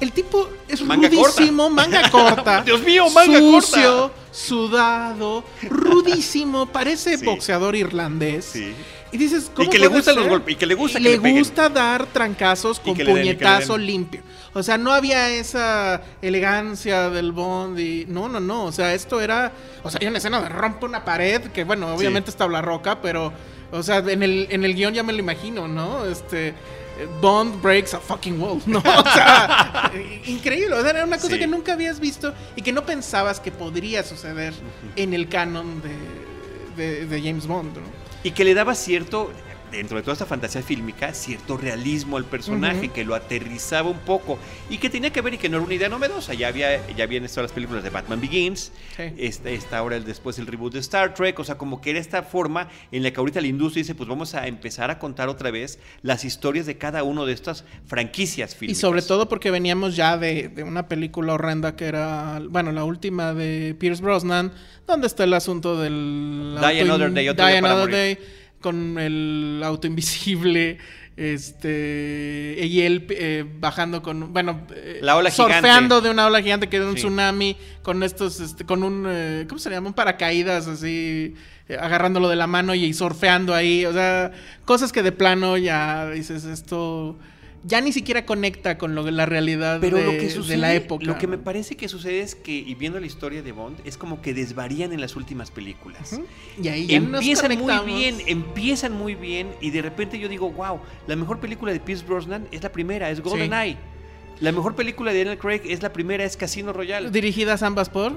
El tipo es Manga rudísimo, manga corta. Dios mío, manga sucio, corta. sudado, rudísimo, parece Sí. boxeador irlandés. Sí. Y dices, ¿cómo Y que le gustan los golpes, y que le gusta Y que le gusta dar trancazos con puñetazo den. limpio. O sea, no había esa elegancia del Bond y no, no, no, o sea, esto era, o sea, hay una escena de rompe una pared que bueno, obviamente es tabla roca, pero o sea, en el en el guion ya me lo imagino, ¿no? Este Bond breaks a fucking wall, ¿no? O sea, increíble, o sea, era una cosa Sí. que nunca habías visto y que no pensabas que podría suceder en el canon de, de, de James Bond, ¿no? Y que le daba cierto, dentro de toda esta fantasía fílmica, cierto realismo al personaje, que lo aterrizaba un poco y que tenía que ver y que no era una idea novedosa. Ya había ya habían estado las películas de Batman Begins, Sí. esta, esta ahora el, después el reboot de Star Trek, o sea, como que era esta forma en la que ahorita la industria dice, pues vamos a empezar a contar otra vez las historias de cada uno de estas franquicias Y fílmicas. sobre todo porque veníamos ya de, de una película horrenda que era, bueno, la última de Pierce Brosnan, donde está el asunto del... Die Another Day, otro Die día para Another morir. Day, con el auto invisible, este, y él eh, bajando con, bueno, eh, La ola surfeando gigante. de una ola gigante que era un Sí. tsunami, con estos, este, con un, eh, ¿cómo se llama? Un paracaídas así, eh, agarrándolo de la mano y, surfeando ahí, o sea, cosas que de plano ya dices esto... Ya ni siquiera conecta con lo, la realidad Pero de, lo que de sucede, la época. lo que me parece que sucede es que, y viendo la historia de Bond, es como que desvarían en las últimas películas. Y ahí ya nos empiezan muy bien, empiezan muy bien y de repente yo digo, wow, la mejor película de Pierce Brosnan es la primera, es GoldenEye. La mejor película de Daniel Craig es la primera, es Casino Royale. Dirigidas ambas por,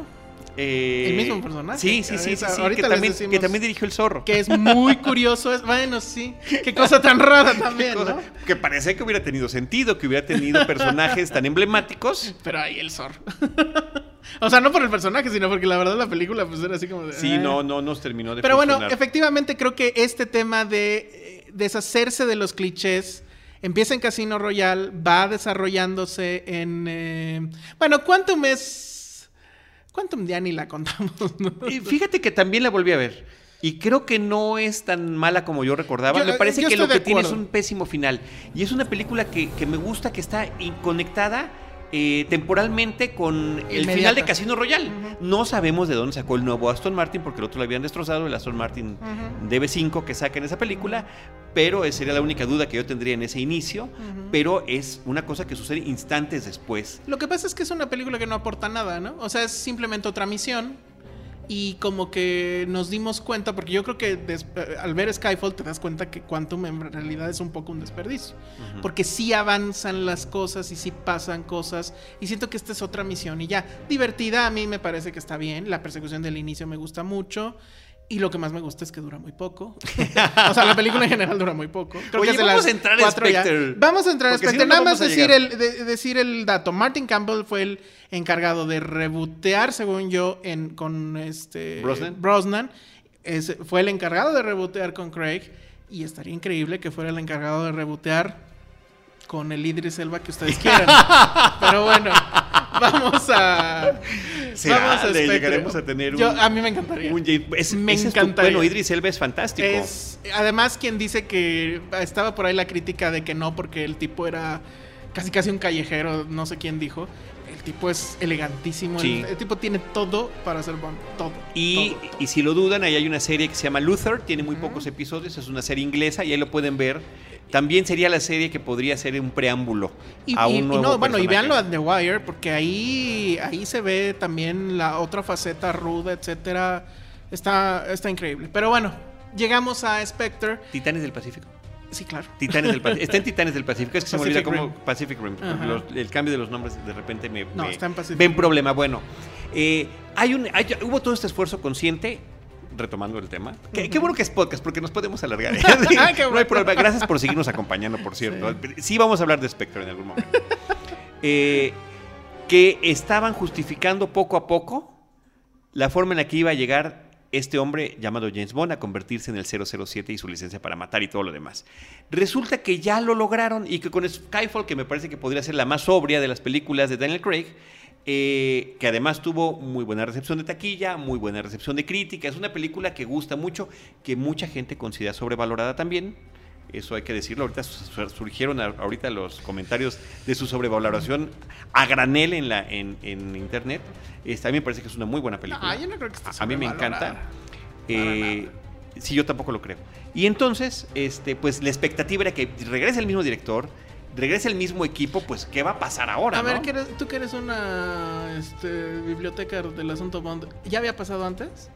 Eh, el mismo personaje. Sí, sí, sí, sí, Ahorita- sí, ahorita que, también, decimos que también dirigió El Zorro. que es muy curioso. Es, bueno, sí. Qué cosa tan rara también, cosa, ¿no? Que parecía que hubiera tenido sentido, que hubiera tenido personajes tan emblemáticos. Pero ahí el zorro. o sea, no por el personaje, sino porque la verdad la película pues era así como de... Sí, eh. no, no nos terminó de Pero bueno, efectivamente creo que este tema de eh, deshacerse de los clichés empieza en Casino Royale, va desarrollándose en... eh, bueno, Quantum es... Quantum ya ni la contamos, ¿no? Y fíjate que también la volví a ver. Y creo que no es tan mala como yo recordaba. Yo- me parece que lo que tiene es un pésimo final. Y es una película que, que me gusta, que está conectada eh, temporalmente con el final de Casino Royale. No sabemos de dónde sacó el nuevo Aston Martin, porque el otro lo habían destrozado, el Aston Martin Ujú. DB5 que saca en esa película. Pero esa sería la única duda que yo tendría en ese inicio. Pero es una cosa que sucede instantes después. Lo que pasa es que es una película que no aporta nada, ¿no? O sea, es simplemente otra misión. Y como que nos dimos cuenta, porque yo creo que eh, al ver Skyfall te das cuenta que Quantum en realidad es un poco un desperdicio. Porque sí avanzan las cosas y sí pasan cosas. Y siento que esta es otra misión. Y ya, divertida, a mí me parece que está bien. La persecución del inicio me gusta mucho. Y lo que más me gusta es que dura muy poco. o sea, la película en general dura muy poco. Creo Oye, que vamos a entrar. Spectre. Vamos a entrar a si Spectre. no, no Nada más vamos a decir el, de- decir el dato. Martin Campbell fue el encargado de rebotear, según yo, en, con este ¿Brosnan? Brosnan. Es- fue el encargado de rebotear con Craig. Y estaría increíble que fuera el encargado de rebotear con el Idris Elba que ustedes quieran. Pero bueno, vamos a. ¿Será? vamos a Le Spectre. llegaremos a tener Yo- un- a mí me encantaría. Un es- Me tu- encantaría. bueno, Idris Elba es fantástico. Es además quien dice que estaba por ahí la crítica de que no porque el tipo era casi casi un callejero, no sé quién dijo. El tipo es elegantísimo, Sí. el, el tipo tiene todo para ser Bond, todo. Y, todo, todo. y si lo dudan, ahí hay una serie que se llama Luther, tiene muy pocos episodios, es una serie inglesa y ahí lo pueden ver. También sería la serie que podría ser un preámbulo Y, a un y- y nuevo no, bueno, y véanlo a The Wire, porque ahí, ahí se ve también la otra faceta ruda, etcétera. Está, está increíble. Pero bueno, llegamos a Spectre. Titanes del Pacífico. Sí, claro. Titanes del Pacífico. Está en Titanes del Pacífico. Es que se me olvida. Rim. Pacific Rim. Los- el cambio de los nombres de repente me. No, me- está en Pacific Ven problema. Bueno, eh, hay un, hay- hubo todo este esfuerzo consciente. Retomando el tema. Qué, qué bueno que es podcast, porque nos podemos alargar. ¿eh? Ah, qué no hay bueno. problema. Gracias por seguirnos acompañando, por cierto. Sí, vamos a hablar de Spectre en algún momento. Eh, que estaban justificando poco a poco la forma en la que iba a llegar este hombre llamado James Bond a convertirse en el 007 y su licencia para matar y todo lo demás. Resulta que ya lo lograron y que con Skyfall, que me parece que podría ser la más sobria de las películas de Daniel Craig, eh, que además tuvo muy buena recepción de taquilla, muy buena recepción de crítica, es una película que gusta mucho, que mucha gente considera sobrevalorada también. Eso hay que decirlo. Ahorita su- surgieron ahorita los comentarios de su sobrevaloración a granel en la en, en internet. Este, a mí me parece que es una muy buena película. No, yo no creo que esté A- mí me encanta. Eh, sí, yo tampoco lo creo. Y entonces, este, pues la expectativa era que regrese el mismo director, regrese el mismo equipo, pues ¿qué va a pasar ahora? A ver, no? que eres- tú que eres una este, biblioteca del asunto Bond, ¿ya había pasado antes?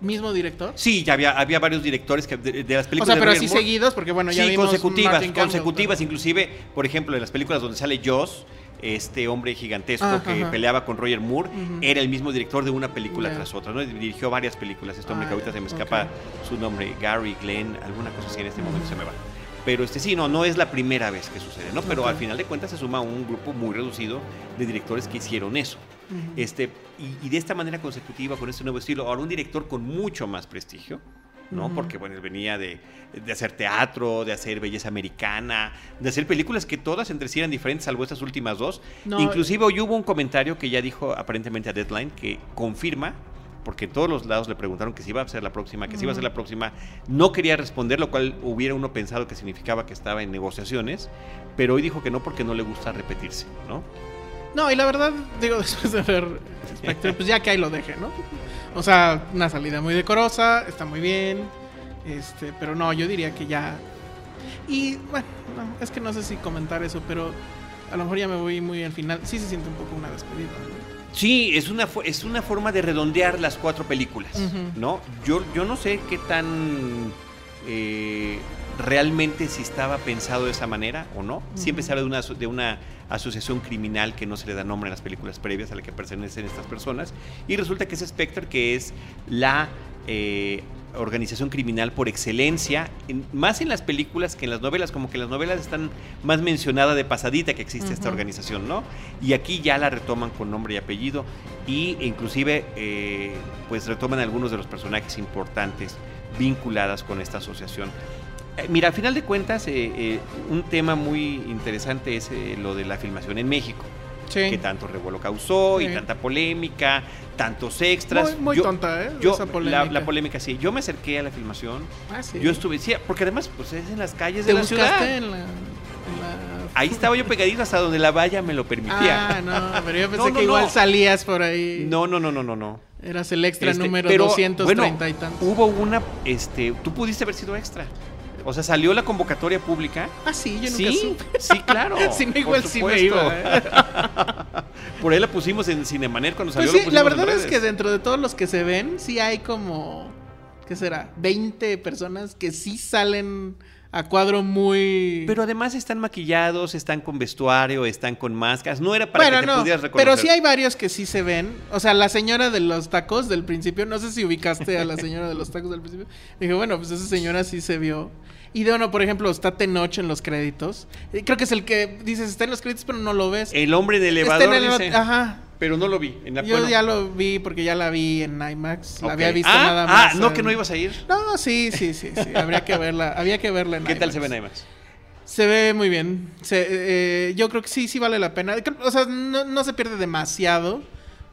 ¿Mismo director? Sí, ya había, había varios directores que de, de las O películas sea, de pero Roger así Moore- seguidos, porque bueno, ya sí, vimos consecutivas, Campbell, consecutivas, pero- inclusive, por ejemplo, en las películas donde sale Joss, este hombre gigantesco que ajá. peleaba con Roger Moore, era el mismo director de una película tras otra, ¿no? Dirigió varias películas, este hombre Ah, que ahorita se me escapa su nombre, Gary, Glenn, alguna cosa así en este momento se me va. Pero este sí, no, no es la primera vez que sucede, ¿no? Pero al final de cuentas se suma un grupo muy reducido de directores que hicieron eso. Este, y, y de esta manera consecutiva, con este nuevo estilo, ahora un director con mucho más prestigio, ¿no? Porque, bueno, él venía de, de hacer teatro, de hacer belleza americana, de hacer películas que todas entre sí eran diferentes, salvo estas últimas dos. No, Inclusive hoy hubo un comentario que ya dijo aparentemente a Deadline que confirma, porque en todos los lados le preguntaron que si iba a ser la próxima, que si iba a ser la próxima, no quería responder, lo cual hubiera uno pensado que significaba que estaba en negociaciones, pero hoy dijo que no porque no le gusta repetirse, ¿no? No, y la verdad, digo, después de ver Spectre, pues ya que ahí lo deje, ¿no? O sea, una salida muy decorosa, está muy bien. Este, pero no, yo diría que ya. Y bueno, no, es que no sé si comentar eso, pero a lo mejor ya me voy muy al final. Sí se siente un poco una despedida. ¿no? Sí, es una, es una forma de redondear las cuatro películas. ¿no? Yo, yo no sé qué tan eh, realmente si estaba pensado de esa manera o no. Siempre se habla de una, de una asociación criminal que no se le da nombre en las películas previas a la que pertenecen estas personas. Y resulta que es Spectre, que es la eh, organización criminal por excelencia, en- más en las películas que en las novelas, como que las novelas están más mencionada de pasadita que existe esta organización, ¿no? Y aquí ya la retoman con nombre y apellido y inclusive eh, pues retoman algunos de los personajes importantes vinculadas con esta asociación. Eh, Mira, a final de cuentas, eh, un tema muy interesante es lo de la filmación en México, Sí. que tanto revuelo causó y tanta polémica, tantos extras. Muy, muy Yo- tonta, ¿eh? Yo, Esa la, polémica. la polémica, sí. Yo me acerqué a la filmación. Ah, sí. Yo estuve, sí, porque además, pues es en las calles ¿Te de la ciudad. en la, en la- Ahí estaba yo pegadito hasta donde la valla me lo permitía. Ah, no, pero yo pensé No, no, que igual no. salías por ahí. No, no, no, no, no, no. Eras el extra Este, número pero, 230 bueno, y tantos. Hubo una, este, tú pudiste haber sido extra. O sea, salió la convocatoria pública. Ah, sí, yo nunca Sí, supe. sí, claro. Si no, igual sí me iba. ¿eh? Por ahí la pusimos en Cinemanet cuando salió. Pues lo sí, la verdad es que dentro de todos los que se ven, sí hay como, ¿qué será? 20 personas que sí salen a cuadro muy... Pero además están maquillados, están con vestuario, están con máscaras. No era para bueno, que te no, pudieras reconocer. pero sí hay varios que sí se ven. O sea, la señora de los tacos del principio, no sé si ubicaste a la señora de los tacos del principio. Dije, bueno, pues esa señora sí se vio. Y de bueno, por ejemplo, está Tenoch en los créditos. Eh, Creo que es el que dices, está en los créditos, pero no lo ves. El hombre de Está elevador en el- dice, Ajá. Pero no lo vi. En la- Yo bueno, ya lo vi porque ya la vi en IMAX. La había visto ah, nada más. Ah, no, en- que no ibas a ir. No, sí, sí, sí, sí. Habría que verla. Había que verla en ¿Qué tal se ven IMAX? Se ve muy bien. Se- eh, yo creo que sí, sí vale la pena. O sea, no, no se pierde demasiado.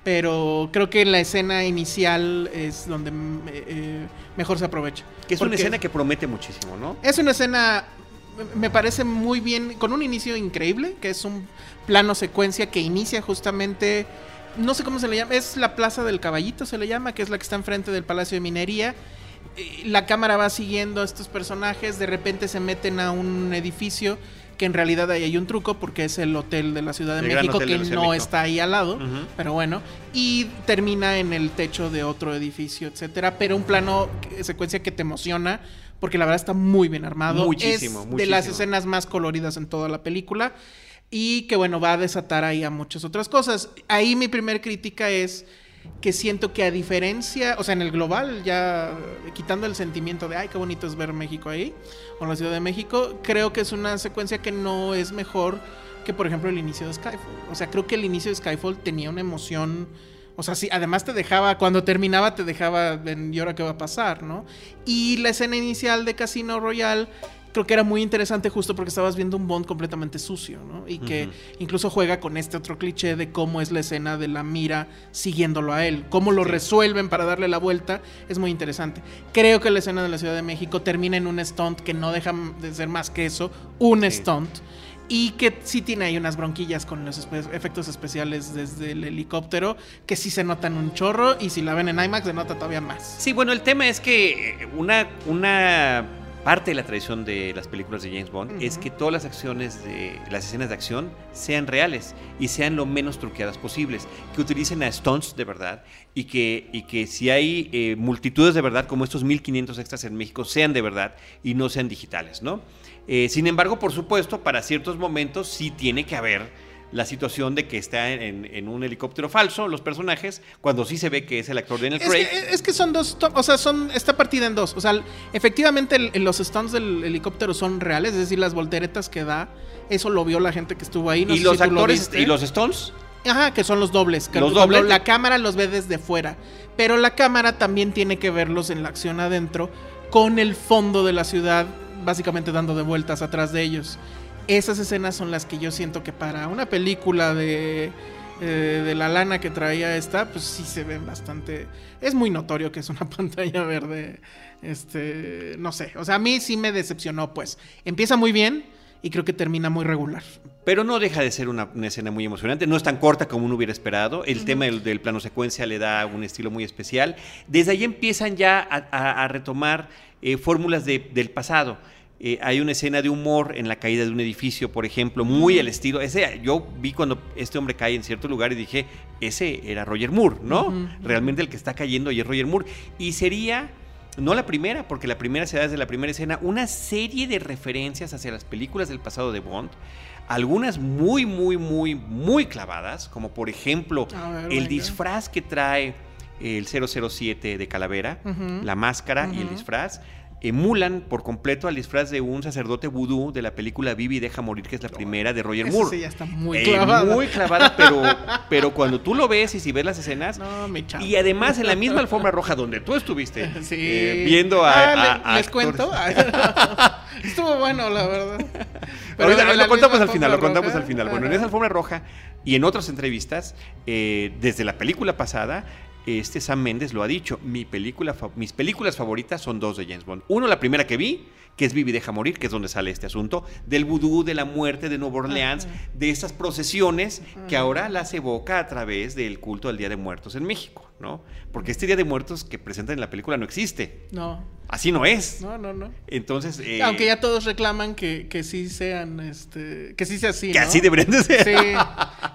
Pero creo que la escena inicial es donde eh, eh, mejor se aprovecha. Que es una escena que promete muchísimo, ¿no? Es una escena, me- parece muy bien, con un inicio increíble, que es un plano secuencia que inicia justamente, no sé cómo se le llama, es la Plaza del Caballito, se le llama, que es la que está enfrente del Palacio de Minería. Eh, La cámara va siguiendo a estos personajes, de repente se meten a un edificio que en realidad ahí hay un truco porque es el hotel de la Ciudad de El México que de no México. está ahí al lado, pero bueno, y termina en el techo de otro edificio, etcétera, pero un plano que- secuencia que te emociona porque la verdad está muy bien armado, Muchísimo, es de las muchísimo. escenas más coloridas en toda la película y que bueno, va a desatar ahí a muchas otras cosas. Ahí mi primer crítica es que siento que a diferencia, o sea, en el global, ya quitando el sentimiento de, ay, qué bonito es ver México ahí, o la Ciudad de México, creo que es una secuencia que no es mejor que, por ejemplo, el inicio de Skyfall. O sea, creo que el inicio de Skyfall tenía una emoción... O sea, sí, además te dejaba, cuando terminaba te dejaba, ¿y ahora qué va a pasar, no? Y la escena inicial de Casino Royale creo que era muy interesante justo porque estabas viendo un Bond completamente sucio, ¿no? Y que incluso juega con este otro cliché de cómo es la escena de la mira siguiéndolo a él, cómo lo resuelven para darle la vuelta, es muy interesante. Creo que la escena de la Ciudad de México termina en un stunt que no deja de ser más que eso, un stunt. Y que sí tiene ahí unas bronquillas con los efectos especiales desde el helicóptero, que sí se notan un chorro y si la ven en IMAX se nota todavía más. Sí, bueno, el tema es que eh, una, una parte de la tradición de las películas de James Bond es que todas las acciones de las escenas de acción sean reales y sean lo menos truqueadas posibles, que utilicen a stunts de verdad y que, y que si hay eh, multitudes de verdad como estos 1500 extras en México sean de verdad y no sean digitales, ¿no? Eh, sin embargo, por supuesto, para ciertos momentos sí tiene que haber la situación de que está en, un helicóptero falso, los personajes, cuando sí se ve que es el actor Daniel Craig. Es que, es que son dos, o sea, son, está partida en dos. O sea, efectivamente los stunts del helicóptero son reales, es decir, las volteretas que da, eso lo vio la gente que estuvo ahí. ¿Y los actores y los stones? Ajá, que son los dobles. los dobles. La cámara los ve desde fuera, pero la cámara también tiene que verlos en la acción adentro, con el fondo de la ciudad básicamente dando de vueltas atrás de ellos esas escenas son las que yo siento que para una película de, eh, de la lana que traía esta, pues sí se ven bastante. Es muy notorio que es una pantalla verde. Este, no sé. O sea, a mí sí me decepcionó, pues. Empieza muy bien y creo que termina muy regular. Pero no deja de ser una, escena muy emocionante. No es tan corta como uno hubiera esperado. El tema del, plano secuencia le da un estilo muy especial. Desde ahí empiezan ya a, retomar eh, fórmulas del pasado. Eh, hay una escena de humor en la caída de un edificio, por ejemplo, muy al estilo. Ese, yo vi cuando este hombre cae en cierto lugar y dije, ese era Roger Moore, ¿no? Realmente el que está cayendo y es Roger Moore. Y sería, no la primera, porque la primera se da desde la primera escena, una serie de referencias hacia las películas del pasado de Bond. Algunas muy, muy, muy, muy clavadas, como por ejemplo el disfraz que trae el 007 de Calavera, la máscara y el disfraz emulan por completo al disfraz de un sacerdote vudú de la película Vivi deja morir, que es la primera de Roger Moore. Sí, ya está muy eh, clavada. Muy clavada, pero, pero cuando tú lo ves y si ves las escenas. No, me y además en la misma alfombra roja donde tú estuviste eh, viendo a. Ah, ¿Les cuento? Estuvo bueno, la verdad. Pero lo contamos al final, lo contamos al final. Bueno, en esa alfombra roja y en otras entrevistas, eh, desde la película pasada, este Sam Mendes lo ha dicho, mi mis películas favoritas son dos de James Bond. Uno, la primera que vi, que es Vivi deja morir, que es donde sale este asunto, del vudú, de la muerte de Nueva Orleans, de esas procesiones que ahora las evoca a través del culto al Día de Muertos en México, ¿no? Porque este Día de Muertos que presentan en la película no existe. No. Así no es. No, no, no. Entonces. Eh, Aunque ya todos reclaman que, que sí sean, este. Que sí sea así. Que así deberían de ser. Sí.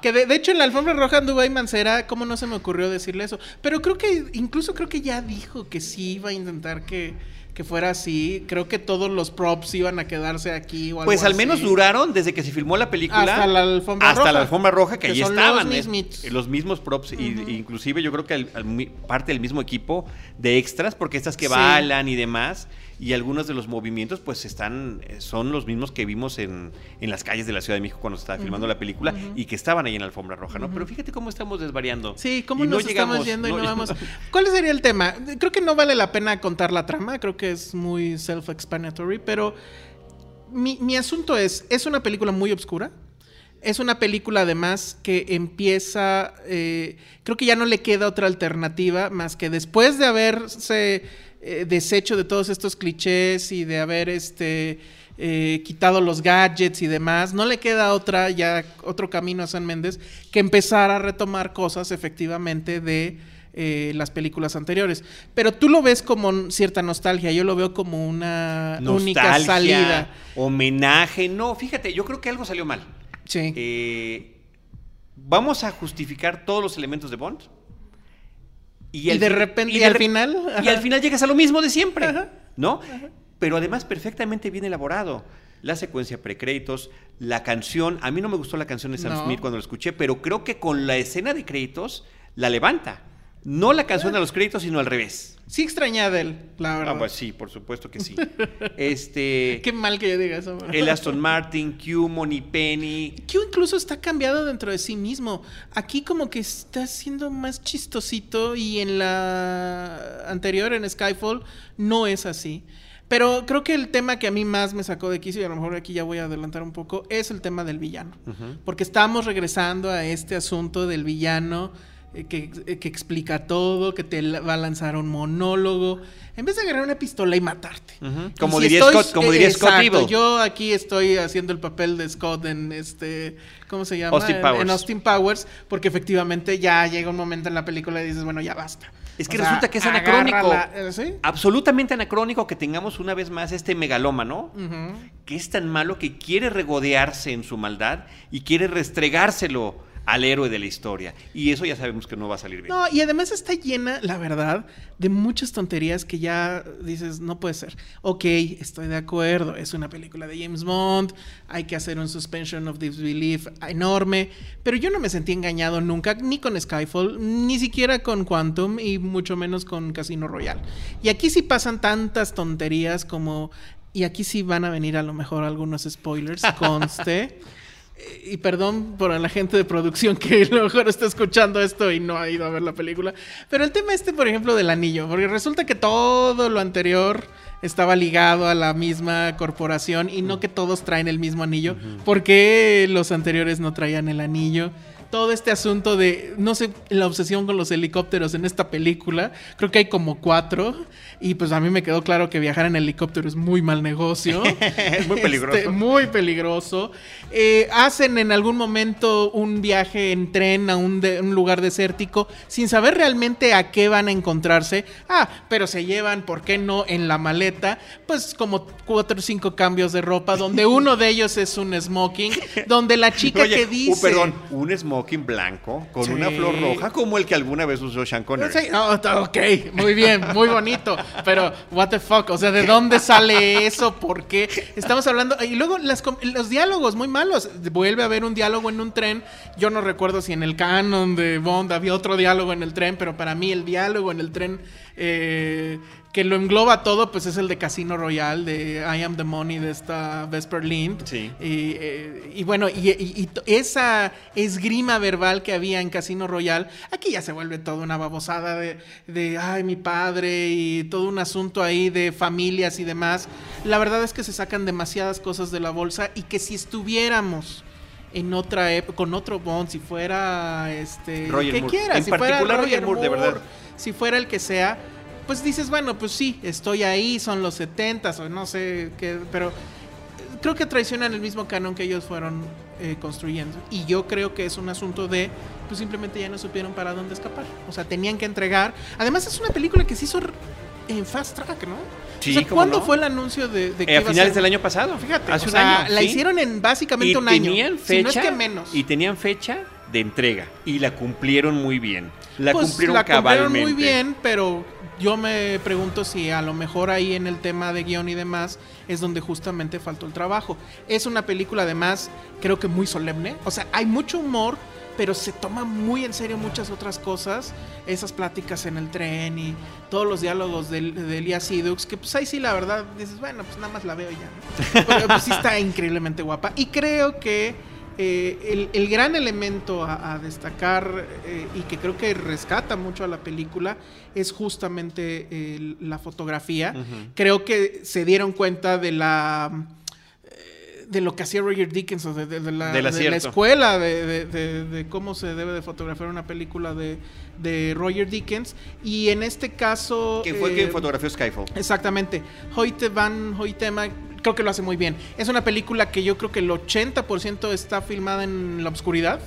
que de, hecho en la alfombra roja anduvo ahí Mancera, ¿cómo no se me ocurrió decirle eso? Pero creo que, incluso creo que ya dijo que sí iba a intentar que que fuera así. Creo que todos los props iban a quedarse aquí. O pues al menos duraron desde que se filmó la película. Hasta la alfombra hasta roja. la alfombra roja, que, ahí estaban. Los, eh, los, mismos props. inclusive yo creo que parte del mismo equipo de extras, porque estas que balan y demás y algunos de los movimientos pues están eh, son los mismos que vimos en, en las calles de la Ciudad de México cuando se estaba filmando la película y que estaban ahí en la alfombra roja, ¿no? Pero fíjate cómo estamos desvariando. Sí, cómo nos estamos yendo y no vamos. ¿Cuál sería el tema? Creo que no vale la pena contar la trama, creo que es muy self-explanatory, pero mi, mi asunto es, es una película muy oscura. Es una película además que empieza, eh, creo que ya no le queda otra alternativa más que después de haberse eh, desecho de todos estos clichés y de haber este eh, quitado los gadgets y demás, no le queda otra ya otro camino a San Méndez que empezar a retomar cosas efectivamente de eh, las películas anteriores. Pero tú lo ves como cierta nostalgia, yo lo veo como una única salida. Homenaje, no, fíjate, yo creo que algo salió mal. Sí. Vamos a justificar todos los elementos de Bond y, de repente, y, al final. Y al final llegas a lo mismo de siempre, ¿no? Pero además perfectamente bien elaborado. La secuencia precréditos, la canción. A mí no me gustó la canción de Sam Smith cuando la escuché, pero creo que con la escena de créditos la levanta. No la canción a los créditos, sino al revés. Sí extrañé a Adele, la verdad. Ah, pues sí, por supuesto que sí. Este. Qué mal que yo diga eso. El Aston Martin, Q, Money Penny. Q incluso está cambiado dentro de sí mismo. Aquí como que está siendo más chistosito y en la anterior, en Skyfall, no es así. Pero creo que el tema que a mí más me sacó de quicio, y a lo mejor aquí ya voy a adelantar un poco, es el tema del villano. Porque estamos regresando a este asunto del villano que, eh, que explica todo, que te va a lanzar un monólogo, en vez de agarrar una pistola y matarte. Como si diría estoy- Scott- como diría Scott exacto, Evil. Yo aquí estoy haciendo el papel de Scott en este, ¿cómo se llama? Austin En- Powers. En Austin Powers, porque efectivamente ya llega un momento en la película y dices, bueno, ya basta. Es que O sea, resulta que es anacrónico. eh, ¿sí? Absolutamente anacrónico que tengamos una vez más este megalómano Ujú. que es tan malo que quiere regodearse en su maldad y quiere restregárselo al héroe de la historia. Y eso ya sabemos que no va a salir bien. No, y además está llena, la verdad, de muchas tonterías que ya dices, no puede ser. Ok, estoy de acuerdo, es una película de James Bond, hay que hacer un suspension of disbelief enorme, pero yo no me sentí engañado nunca, ni con Skyfall, ni siquiera con Quantum, y mucho menos con Casino Royale. Y aquí sí pasan tantas tonterías como... Y aquí sí van a venir a lo mejor algunos spoilers, conste. Y perdón por la gente de producción que a lo mejor está escuchando esto y no ha ido a ver la película. Pero el tema este, por ejemplo, del anillo. Porque resulta que todo lo anterior estaba ligado a la misma corporación y no que todos traen el mismo anillo. ¿Por qué los anteriores no traían el anillo? Todo este asunto de, no sé, la obsesión con los helicópteros en esta película. Creo que hay como cuatro. Y pues a mí me quedó claro que viajar en helicóptero es muy mal negocio. Es muy peligroso. Este, muy peligroso. Eh, hacen en algún momento un viaje en tren a un, de- un lugar desértico sin saber realmente a qué van a encontrarse. Ah, pero se llevan, ¿por qué no? En la maleta, pues como cuatro o cinco cambios de ropa, donde uno de ellos es un smoking, donde la chica Oye, que uh, dice... perdón, un smoking blanco con Sí. una flor roja como el que alguna vez usó Sean Connery. Sí, no, ok, muy bien, muy bonito. Pero, what the fuck, o sea, ¿de dónde sale eso? ¿Por qué? Estamos hablando. Y luego las los diálogos muy malos. Vuelve a haber un diálogo en un tren. Yo no recuerdo si en el canon de Bond había otro diálogo en el tren, pero para mí el diálogo en el tren. eh, que lo engloba todo, pues es el de Casino Royale, de I Am the Money, de esta Vesper Lind. Sí. Y, eh, y bueno, y, y- y to- esa esgrima verbal que había en Casino Royal, aquí ya se vuelve toda una babosada de, de, ay, mi padre y todo un asunto ahí de familias y demás. La verdad es que se sacan demasiadas cosas de la bolsa y que si estuviéramos en otra época, con otro Bond, si fuera este, Roger que Moore. quiera, En si fuera particular Roger Moore, de verdad. si fuera el que sea, pues dices, bueno, pues sí, estoy ahí, son los 70 o no sé qué, pero creo que traicionan el mismo canon que ellos fueron eh, construyendo. Y yo creo que es un asunto de, pues simplemente ya no supieron para dónde escapar. O sea, tenían que entregar. Además, es una película que se hizo en fast track, ¿no? Sí, o sea, ¿cómo ¿cuándo no? fue el anuncio de, de Eh, a iba finales ser? del año pasado. Fíjate, hace o un sea, año. la sí. hicieron en básicamente y un año. tenían si fecha no es que menos. y tenían fecha de entrega y la cumplieron muy bien. La Pues, cumplieron la cabalmente. muy bien, pero yo me pregunto si a lo mejor ahí en el tema de guion y demás es donde justamente faltó el trabajo. Es una película además, creo que muy solemne. O sea, hay mucho humor, pero se toma muy en serio muchas otras cosas. Esas pláticas en el tren y todos los diálogos de, de Elias Sidux, que pues ahí sí la verdad dices, bueno, pues nada más la veo ya. Pero pues sí está increíblemente guapa. Y creo que eh, el, el gran elemento a, a destacar eh, y que creo que rescata mucho a la película es justamente el- la fotografía. Creo que se dieron cuenta de la eh, de lo que hacía Roger Dickens o de, de- de la, de escuela de, cómo se debe de fotografiar una película de, de Roger Dickens y en este caso Que fue eh, quien fotografió Skyfall. Exactamente. Hoyte Van Hoytema creo que lo hace muy bien. Es una película que yo creo que el 80% está filmada en la oscuridad.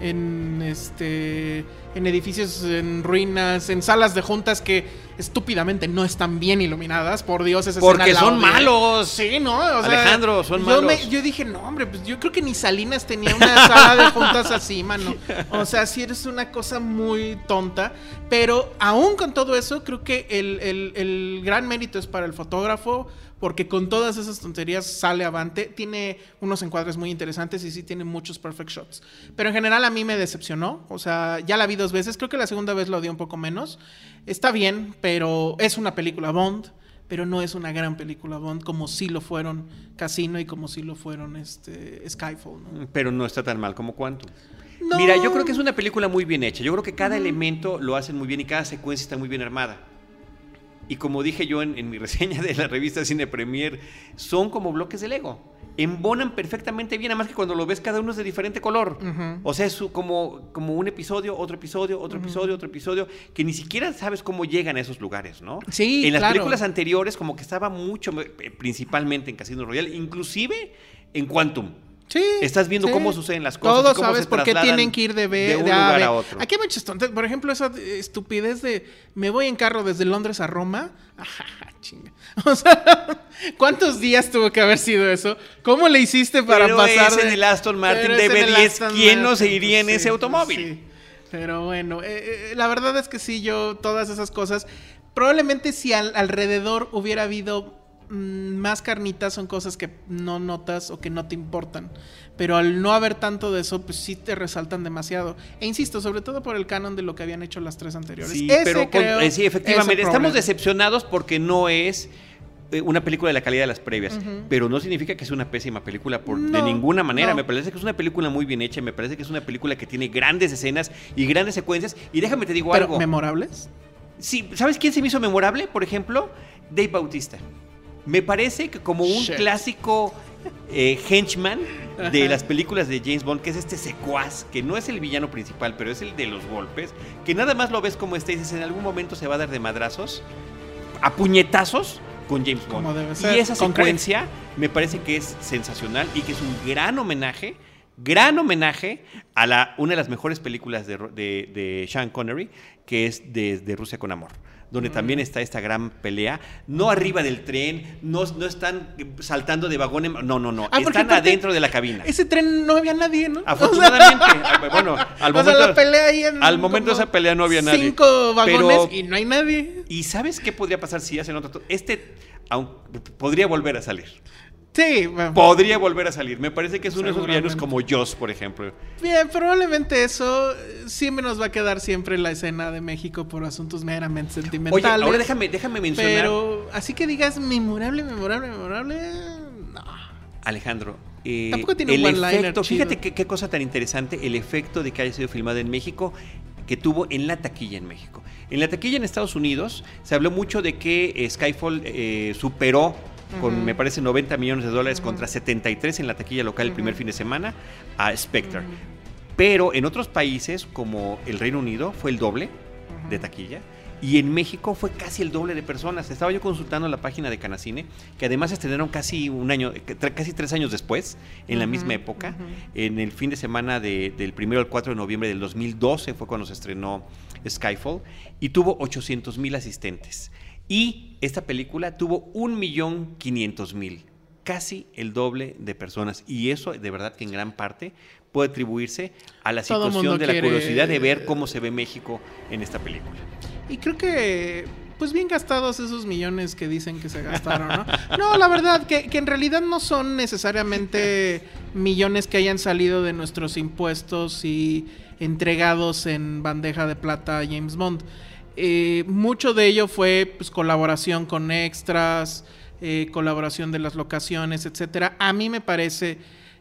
En este en edificios en ruinas, en salas de juntas que estúpidamente no están bien iluminadas. Por Dios, esa Porque escena son malos. Sí, ¿no? O sea, Alejandro, son yo malos. yo dije, no, hombre, pues yo creo que ni Salinas tenía una sala de juntas así, mano. O sea, sí eres una cosa muy tonta. Pero aún con todo eso, creo que el, el- el gran mérito es para el fotógrafo. Porque con todas esas tonterías sale avante. Tiene unos encuadres muy interesantes y sí tiene muchos perfect shots. Pero en general a mí me decepcionó. O sea, ya la vi dos veces. Creo que la segunda vez lo odié un poco menos. Está bien, pero es una película Bond. Pero no es una gran película Bond como sí lo fueron Casino y como sí lo fueron este, Skyfall. ¿no? Pero no está tan mal como Quantum. No. Mira, yo creo que es una película muy bien hecha. Yo creo que cada elemento lo hacen muy bien y cada secuencia está muy bien armada. Y como dije yo en, en mi reseña de la revista Cine Premier, son como bloques de Lego. Embonan perfectamente bien, además que cuando lo ves cada uno es de diferente color. O sea, es como, como un episodio, otro episodio, otro episodio, otro episodio, que ni siquiera sabes cómo llegan a esos lugares, ¿no? Sí, En las claro. películas anteriores como que estaba mucho, eh, principalmente en Casino Royale, inclusive en Quantum. Sí. Estás viendo sí. cómo suceden las cosas Todos cómo sabes se por qué tienen que ir de B de un de A lugar a otro. Aquí hay muchas tontas. Por ejemplo, esa estupidez de me voy en carro desde Londres a Roma. Ajá, chinga. O sea, ¿cuántos días tuvo que haber sido eso? ¿Cómo le hiciste para Pero pasar es en el Aston Martin Pero DB10. Aston ¿Quién no se Martin, iría en pues ese sí, automóvil? pues sí. Pero bueno, eh, eh, la verdad es que sí, yo todas esas cosas, probablemente si al- alrededor hubiera habido más carnitas, son cosas que no notas o que no te importan. Pero al no haber tanto de eso, pues sí te resaltan demasiado. E insisto, sobre todo por el canon de lo que habían hecho las tres anteriores. Sí, Ese, pero con- creo, eh, sí, efectivamente. es Estamos decepcionados porque no es eh, una película de la calidad de las previas. Pero no significa que sea una pésima película por, de ninguna manera. no. Me parece que es una película muy bien hecha. Me parece que es una película que tiene grandes escenas y grandes secuencias. Y déjame te digo Pero algo. memorables. Sí, ¿sabes quién se me hizo memorable? Por ejemplo, Dave Bautista. Me parece que como un Shit. clásico eh, henchman de Ajá. las películas de James Bond, que es este secuaz, que no es el villano principal, pero es el de los golpes, que nada más lo ves como está y dices, en algún momento se va a dar de madrazos, a puñetazos con James Bond. Como debe ser, Y esa secuencia me parece que es sensacional y que es un gran homenaje, gran homenaje a la, una de las mejores películas de, Ro- de- de Sean Connery, que es de, de Rusia con Amor. Donde también está esta gran pelea, no arriba del tren, no, no están saltando de vagón, en- no, no, no, Ah, están adentro de la cabina. Ese tren no había nadie, ¿no? Afortunadamente, ah, bueno, al o sea, momento, la pelea ahí en al momento de esa pelea no había nadie. Cinco vagones Pero- y no hay nadie. ¿Y sabes qué podría pasar si hacen otro? Este aun- podría volver a salir. Sí, bueno. Podría volver a salir. Me parece que es uno de esos villanos como Joss, por ejemplo. Bien, probablemente eso eh, sí me nos va a quedar siempre en la escena de México por asuntos meramente Oye, sentimentales. ahora déjame, déjame mencionar, Pero así que digas memorable, memorable, memorable. No. Alejandro. eh, Tampoco tiene un el one-liner efecto, fíjate qué, qué cosa tan interesante, el efecto de que haya sido filmado en México que tuvo en la taquilla en México. En la taquilla en Estados Unidos se habló mucho de que eh, Skyfall eh, superó con, me parece, 90 millones de dólares contra 73 en la taquilla local el primer fin de semana a Spectre. Pero en otros países, como el Reino Unido, fue el doble de taquilla. Y en México fue casi el doble de personas. Estaba yo consultando la página de Canacine, que además estrenaron casi un año, eh, casi tres años después, en la misma época. En el fin de semana de- del primero al 4 de noviembre del 2012 fue cuando se estrenó Skyfall. Y tuvo 800 mil asistentes. Y esta película tuvo 1.500.000. Casi el doble de personas. Y eso, de verdad, que en gran parte puede atribuirse a la Todo situación de la quiere- curiosidad de ver cómo se ve México en esta película. Y creo que, pues bien gastados esos millones que dicen que se gastaron, ¿no? No, la verdad, que, que en realidad no son necesariamente millones que hayan salido de nuestros impuestos y entregados en bandeja de plata a James Bond. Eh, mucho de ello fue pues, colaboración con extras, eh, colaboración de las locaciones, etcétera. A mí me parece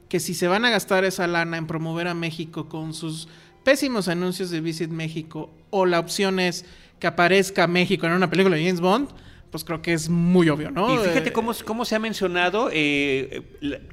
que si se van a gastar esa lana en promover a México con sus pésimos anuncios de Visit México o la opción es que aparezca México en una película de James Bond, pues creo que es muy obvio, ¿no? Y fíjate Eh, cómo, cómo se ha mencionado eh,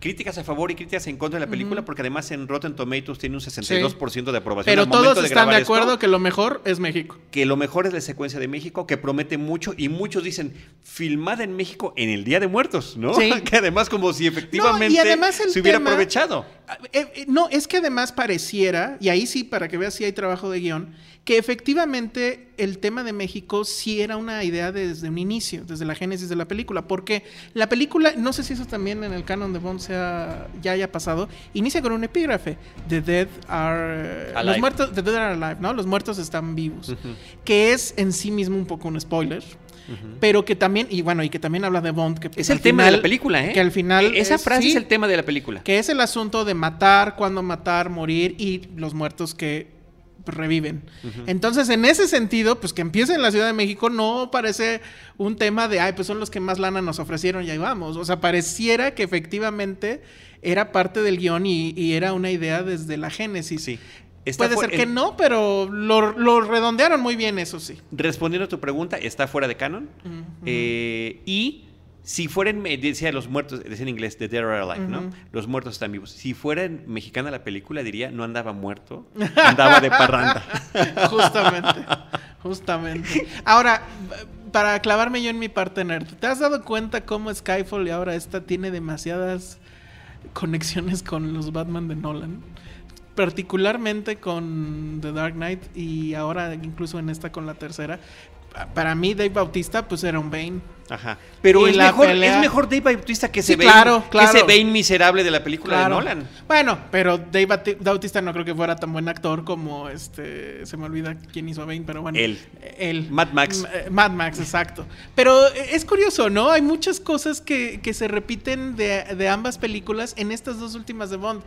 críticas a favor y críticas en contra de la película, porque además en Rotten Tomatoes tiene un 62% de aprobación. Pero al todos de están de esto, acuerdo que lo mejor es México. que lo mejor es la secuencia de México, que promete mucho, y muchos dicen, filmada en México en el Día de Muertos, ¿no? Sí. que además como si efectivamente además el se hubiera tema- aprovechado. Ah, eh, eh, No, es que además pareciera, y ahí sí, para que veas si hay trabajo de guion, que efectivamente el tema de México sí era una idea desde un inicio, desde la génesis de la película, porque la película, no sé si eso también en el canon de Bond sea, ya haya pasado, inicia con un epígrafe, The Dead are... Alive. Los muertos, The Dead are alive, ¿no? Los muertos están vivos, que es en sí mismo un poco un spoiler. Pero que también, y bueno, y que también habla de Bond, que Es el tema de la película, ¿eh? Que al final. Esa es- frase sí, es el tema de la película. que es el asunto de matar, cuando matar, morir y los muertos que reviven. Entonces, en ese sentido, pues que empiece en la Ciudad de México no parece un tema de, ay, pues son los que más lana nos ofrecieron y ahí vamos. O sea, pareciera que efectivamente era parte del guion y, y era una idea desde la génesis. Sí. Está Puede ser que en- no, pero lo, lo redondearon muy bien, eso sí. Respondiendo a tu pregunta, está fuera de canon. Eh, y si fueran, decía los muertos, decía en inglés, The Dead Are Alive, ¿no? Los muertos están vivos. Si fuera en mexicana la película, diría, no andaba muerto, andaba de parranda. Justamente. Justamente. Ahora, para clavarme yo en mi parte nerd, ¿te has dado cuenta cómo Skyfall y ahora esta tiene demasiadas conexiones con los Batman de Nolan? Particularmente con The Dark Knight y ahora incluso en esta con la tercera. Pa- Para mí Dave Bautista pues era un Bane. Ajá. Pero es mejor, pelea- es mejor Dave Bautista que Sí, ese Bane, claro, que ese Bane miserable de la película Claro. de Nolan. Bueno, pero Dave Bautista no creo que fuera tan buen actor como este. Se me olvida quién hizo a Bane, pero bueno. Él. Él. Mad Max. M- eh, Mad Max, exacto. Pero eh, es curioso, ¿no? Hay muchas cosas que, que se repiten de, de ambas películas en estas dos últimas de Bond.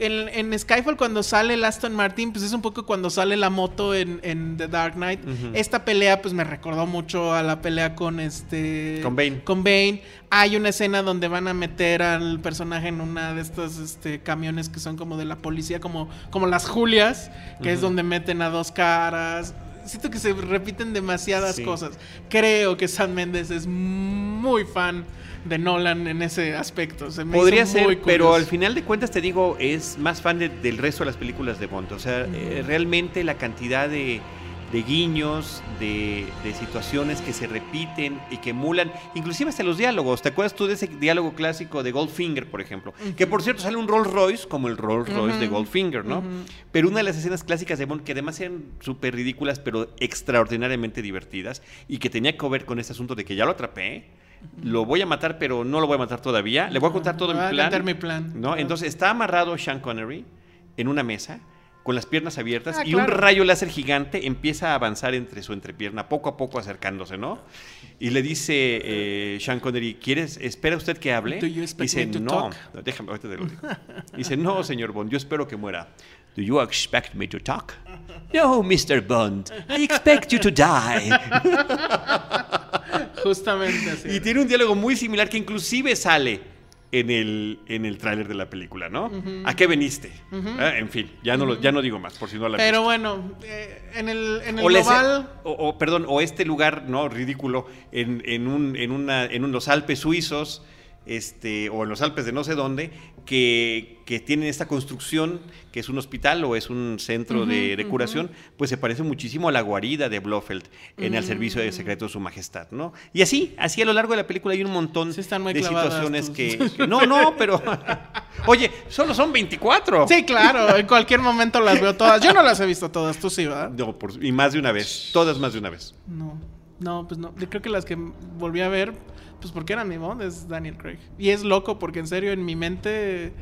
En, en Skyfall, cuando sale el Aston Martin, pues es un poco cuando sale la moto en, en The Dark Knight. Esta pelea, pues me recordó mucho a la pelea con este. Con Bane. Con Bane. Hay una escena donde van a meter al personaje en una de estos este, camiones que son como de la policía, como, como las Julias, que es donde meten a dos caras. Siento que se repiten demasiadas Sí. cosas. Creo que Sam Mendes es muy fan de Nolan en ese aspecto. Se me Podría ser, muy pero al final de cuentas te digo, es más fan de- del resto de las películas de Bond. O sea, eh, realmente la cantidad de, de guiños, de, de situaciones que se repiten y que emulan, inclusive hasta los diálogos. ¿Te acuerdas tú de ese diálogo clásico de Goldfinger, por ejemplo? Que por cierto sale un Rolls Royce como el Rolls Royce de. Goldfinger, ¿no? Pero una de las escenas clásicas de Bond que además eran súper ridículas, pero extraordinariamente divertidas y que tenía que ver con este asunto de que ya lo atrapé. Lo voy a matar, pero no lo voy a matar todavía. Le voy a contar todo Voy mi a plan. contar mi plan. ¿no? Entonces está amarrado Sean Connery en una mesa con las piernas abiertas Ah, y un rayo láser gigante empieza a avanzar entre su entrepierna, poco a poco acercándose, ¿no? Y le dice eh, Sean Connery, ¿quieres, espera usted que hable? Do you expect dice, me to no, talk?" no, déjame, ahorita te lo digo. Dice, no, señor Bond, yo espero que muera. Do you expect me to talk? No, Mr. Bond, I expect you to die. Justamente así. Y tiene un diálogo muy similar que inclusive sale en el, en el tráiler de la película, ¿no? ¿A qué veniste? Ah, en fin, ya no, lo, ya no digo más, por si no la Pero visto. bueno, eh, en el, en el o, global. o, o, perdón, o este lugar, ¿no? Ridículo, en, en, un, en, una, en un- los Alpes suizos, este, o en los Alpes de no sé dónde, que, que tienen esta construcción, que es un hospital o es un centro de, de curación, pues se parece muchísimo a la guarida de Blofeld en el servicio de secreto de su majestad, ¿no? Y así, así a lo largo de la película hay un montón Sí están muy de situaciones que, que- No, no, pero... Oye, solo son 24. Sí, claro, en cualquier momento las veo todas. Yo no las he visto todas, tú sí, ¿verdad? No, por- y más de una vez, todas más de una vez. No, no, pues no. Yo creo que las que volví a ver, pues porque eran mi Bond, es Daniel Craig. Y es loco porque en serio en mi mente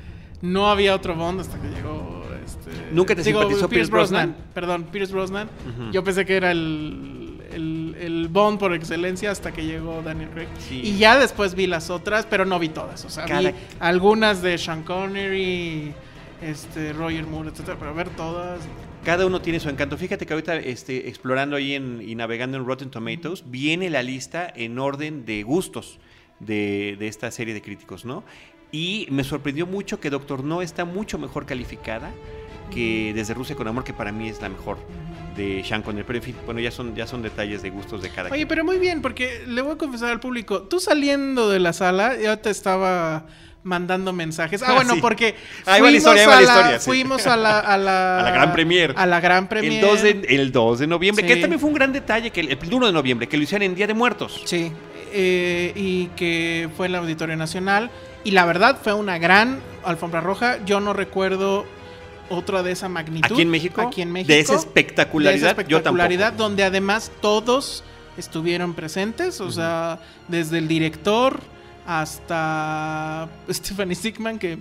no había otro Bond hasta que llegó este... ¿Nunca te simpatizó Pierce Brosnan? Perdón, Pierce Brosnan. Yo pensé que era el, el, el Bond por excelencia hasta que llegó Daniel Craig. Sí. Y ya después vi las otras, pero no vi todas. O sea, Cada- vi algunas de Sean Connery, este, Roger Moore, etcétera, pero ver todas... Cada uno tiene su encanto. Fíjate que ahorita este, explorando ahí en- y navegando en Rotten Tomatoes, viene la lista en orden de gustos de, de esta serie de críticos, ¿no? Y me sorprendió mucho que Doctor No está mucho mejor calificada que desde Rusia con Amor, que para mí es la mejor de Sean Connery. Pero en fin, bueno, ya son, ya son detalles de gustos de cada Oye, quien. pero muy bien, porque le voy a confesar al público, tú saliendo de la sala, yo te estaba mandando mensajes. Ah, Ah, bueno, sí. porque Ahí va la fuimos, historia, ahí va a, la la, historia, sí. fuimos a la a la A la gran premier. a la gran premier. El 2, de, el 2 de noviembre, Sí. que también fue un gran detalle, que el, el 1 de noviembre, que lo hicieron en Día de Muertos. Sí, eh, y que fue en el Auditorio Nacional. Y la verdad fue una gran alfombra roja. Yo no recuerdo otra de esa magnitud. Aquí en México, Aquí en México. de esa espectacularidad, de esa yo espectacularidad, donde además todos estuvieron presentes. O sea, desde el director hasta Stephanie Sigman, que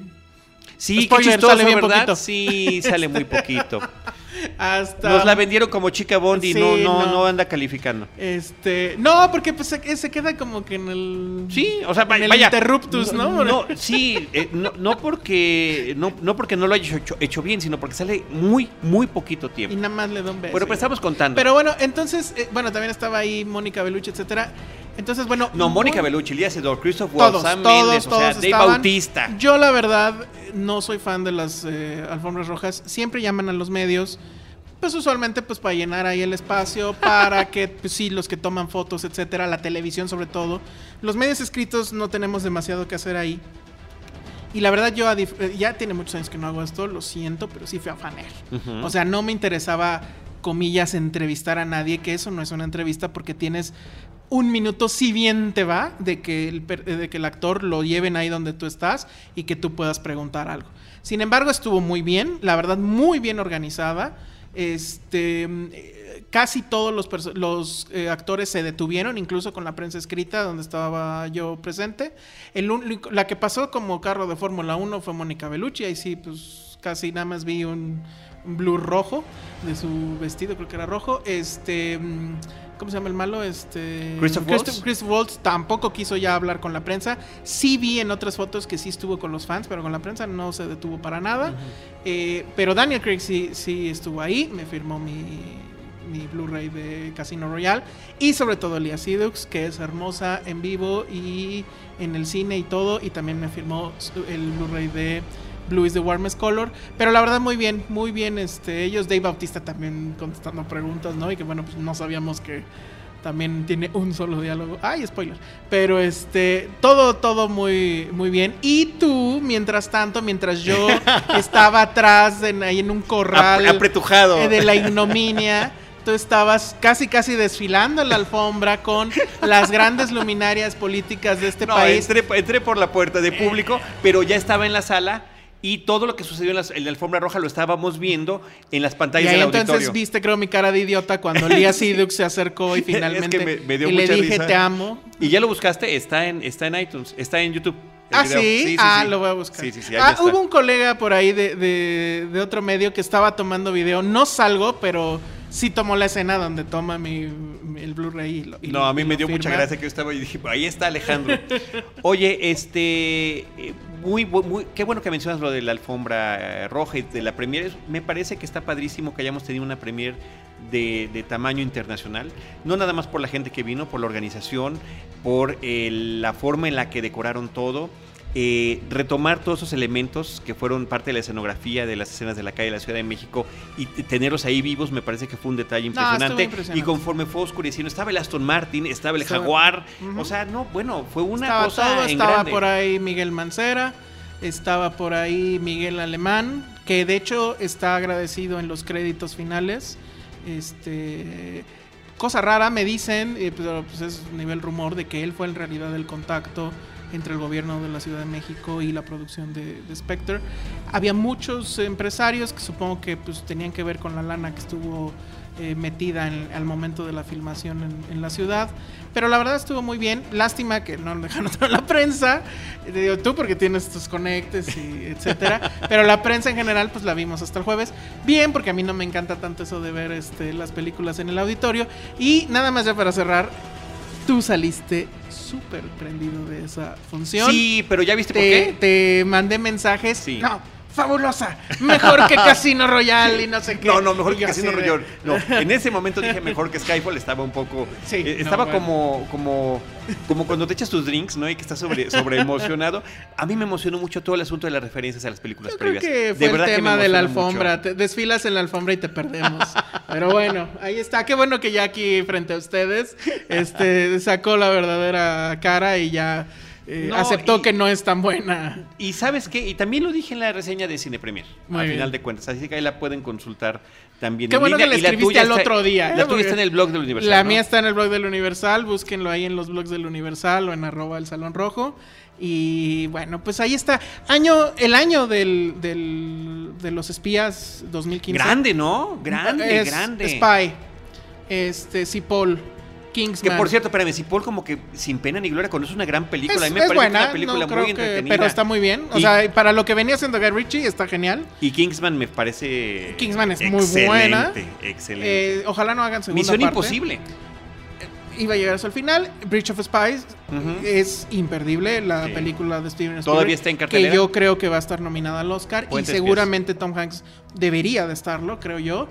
Sí, Spoiler, chistoso, sale bien ¿verdad? poquito. Sí, sale muy poquito. hasta... Nos la vendieron como chica Bond y Sí, no, no, no. no anda calificando. Este, no, porque pues se, se queda como que en el Sí, o sea, en el interruptus, ¿no? No, sí, eh, no, no porque no, no porque no lo haya hecho, hecho bien, sino porque sale muy, muy poquito Y tiempo. nada más le da un beso. Bueno, pero estamos contando. Pero bueno, entonces, eh, bueno, también estaba ahí Mónica Bellucci, etcétera. Entonces, bueno. no, Mónica Bellucci, Lía Sedor, Christoph Waltz, Todos, Sam todos, Mendes, o sea, todos Dave estaban. Bautista. Yo, la verdad, no soy fan de las eh, alfombras rojas. Siempre llaman a los medios. Pues usualmente, pues para llenar ahí el espacio, para que, pues sí, los que toman fotos, etcétera, la televisión sobre todo. Los medios escritos no tenemos demasiado que hacer ahí. Y la verdad, yo eh, ya tiene muchos años que no hago esto, lo siento, pero sí fui a faner. O sea, no me interesaba, comillas, entrevistar a nadie, que eso no es una entrevista porque tienes un minuto, si bien te va, de que el, per- de que el actor lo lleven ahí donde tú estás y que tú puedas preguntar algo. Sin embargo, estuvo muy bien, la verdad, muy bien organizada. Este. mm, eh, Casi todos los, eh, actores se detuvieron, incluso con la prensa escrita, donde estaba yo presente. El la que pasó como carro de Fórmula 1 fue Mónica Bellucci. Ahí sí, pues casi nada más vi un, un blue rojo de su vestido, creo que era rojo. Este. ¿Cómo se llama el malo? Este. Christoph Waltz. Chris Waltz tampoco quiso ya hablar con la prensa. Sí vi en otras fotos que sí estuvo con los fans, pero con la prensa no se detuvo para nada. Eh, pero Daniel Craig sí, sí estuvo ahí, me firmó mi, mi Blu-ray de Casino Royale. Y sobre todo Lia Sidux, que es hermosa en vivo y en el cine y todo. Y también me firmó el Blu-ray de Blue is the Warmest Color. Pero la verdad, muy bien, muy bien. Este, ellos, Dave Bautista también contestando preguntas, ¿no? Y que bueno, pues no sabíamos que también tiene un solo diálogo. Ay, spoiler. Pero este, todo, todo muy, muy bien. Y tú, mientras tanto, mientras yo estaba atrás en, ahí en un corral Apre- apretujado. eh, de la ignominia. Tú estabas casi casi desfilando en la alfombra con las grandes luminarias políticas de este No, país. entré, entré por la puerta de público, pero ya estaba en la sala y todo lo que sucedió en, las- en la alfombra roja lo estábamos viendo en las Y pantallas ahí del entonces auditorio. viste, creo, mi cara de idiota cuando Lía Sidux se acercó y Es que finalmente me- me dio y le mucha dije risa. te amo. Y ya lo buscaste, está en, está en iTunes, está en YouTube. Ah, video. ¿sí? ah, lo voy a buscar. Sí, sí, sí, ahí ah, hubo un colega por ahí de, de- de otro medio que estaba tomando video. No salgo, pero sí tomó la escena donde toma mi, mi- el Blu-ray. y No, lo- a mí me dio mucha gracia que yo estaba y dije, ahí está Alejandro. Oye, este, eh, muy, muy, qué bueno que mencionas lo de la alfombra eh, roja y de la premier. Me parece que está padrísimo que hayamos tenido una premier de, de tamaño internacional. No nada más por la gente que vino, por la organización, por eh, la forma en la que decoraron todo. Eh, retomar todos esos elementos que fueron parte de la escenografía de las escenas de la calle de la Ciudad de México y tenerlos ahí vivos me parece que fue un detalle No, impresionante. Y conforme fue oscureciendo, estaba el Aston Martin, estaba el Estaba- Jaguar. O sea, no, bueno, fue una estaba cosa todo, en estaba grande. por ahí Miguel Mancera, estaba por ahí Miguel Alemán, que de hecho está agradecido en los créditos finales. Este cosa rara me dicen, eh, pero pues es nivel rumor de que él fue en realidad el contacto entre el gobierno de la Ciudad de México y la producción de, de Spectre. Había muchos empresarios que supongo que pues tenían que ver con la lana que estuvo eh, metida en- al momento de la filmación en, en la ciudad. Pero la verdad estuvo muy bien. Lástima que no dejaron entrar a la prensa. Te digo tú porque tienes tus conectes y etcétera. Pero la prensa en general pues la vimos hasta el jueves. Bien, porque a mí no me encanta tanto eso de ver este, las películas en el auditorio. Y nada más ya para cerrar, tú saliste súper prendido de esa función. Sí, pero ya viste por te, qué. te mandé mensajes. Sí. No, fabulosa, mejor que Casino Royale y no sé qué. No, no, mejor que Casino de- Royale. No, en ese momento dije mejor que Skyfall, estaba un poco... Sí, eh, no, estaba bueno. como, como, como cuando te echas tus drinks, ¿no? Y que estás sobre, sobre emocionado. A mí me emocionó mucho todo el asunto de las referencias a las películas Yo creo previas. que De fue el verdad que tema de la alfombra. Te desfilas en la alfombra y te perdemos. Pero bueno, ahí está. Qué bueno que ya aquí frente a ustedes este, sacó la verdadera cara y ya eh, No, aceptó y- que no es tan buena. Y sabes qué, y también lo dije en la reseña de Cine Premier, Muy al bien. final de cuentas, así que ahí la pueden consultar también. Qué en bueno línea, que la escribiste tuya al otro día, ¿eh? La tuya Porque está en el blog del Universal. La ¿no? mía está en el blog del Universal, búsquenlo ahí en los blogs del Universal o en arroba el Salón Rojo. Y bueno, pues ahí está. Año, el año del, del- de los espías 2015. Grande, ¿no? Grande, Es grande. Spy. Este, Cipoll. Que por cierto, espérame, Cipoll como que sin pena ni gloria es una gran película. es, a mí me es parece buena, una película no muy que- entretenida. pero está muy bien. O Y- sea, para lo que venía haciendo Guy Ritchie, está genial. Y Kingsman me parece. Kingsman es muy buena. Excelente. Eh, ojalá no hagan segunda Misión parte. Imposible. Iba a llegar hasta el final. Bridge of Spies es imperdible, la Sí. película de Steven Spielberg. Todavía está en cartelera. Que yo creo que va a estar nominada al Oscar. Puentes y seguramente Tom Hanks debería de estarlo, creo yo.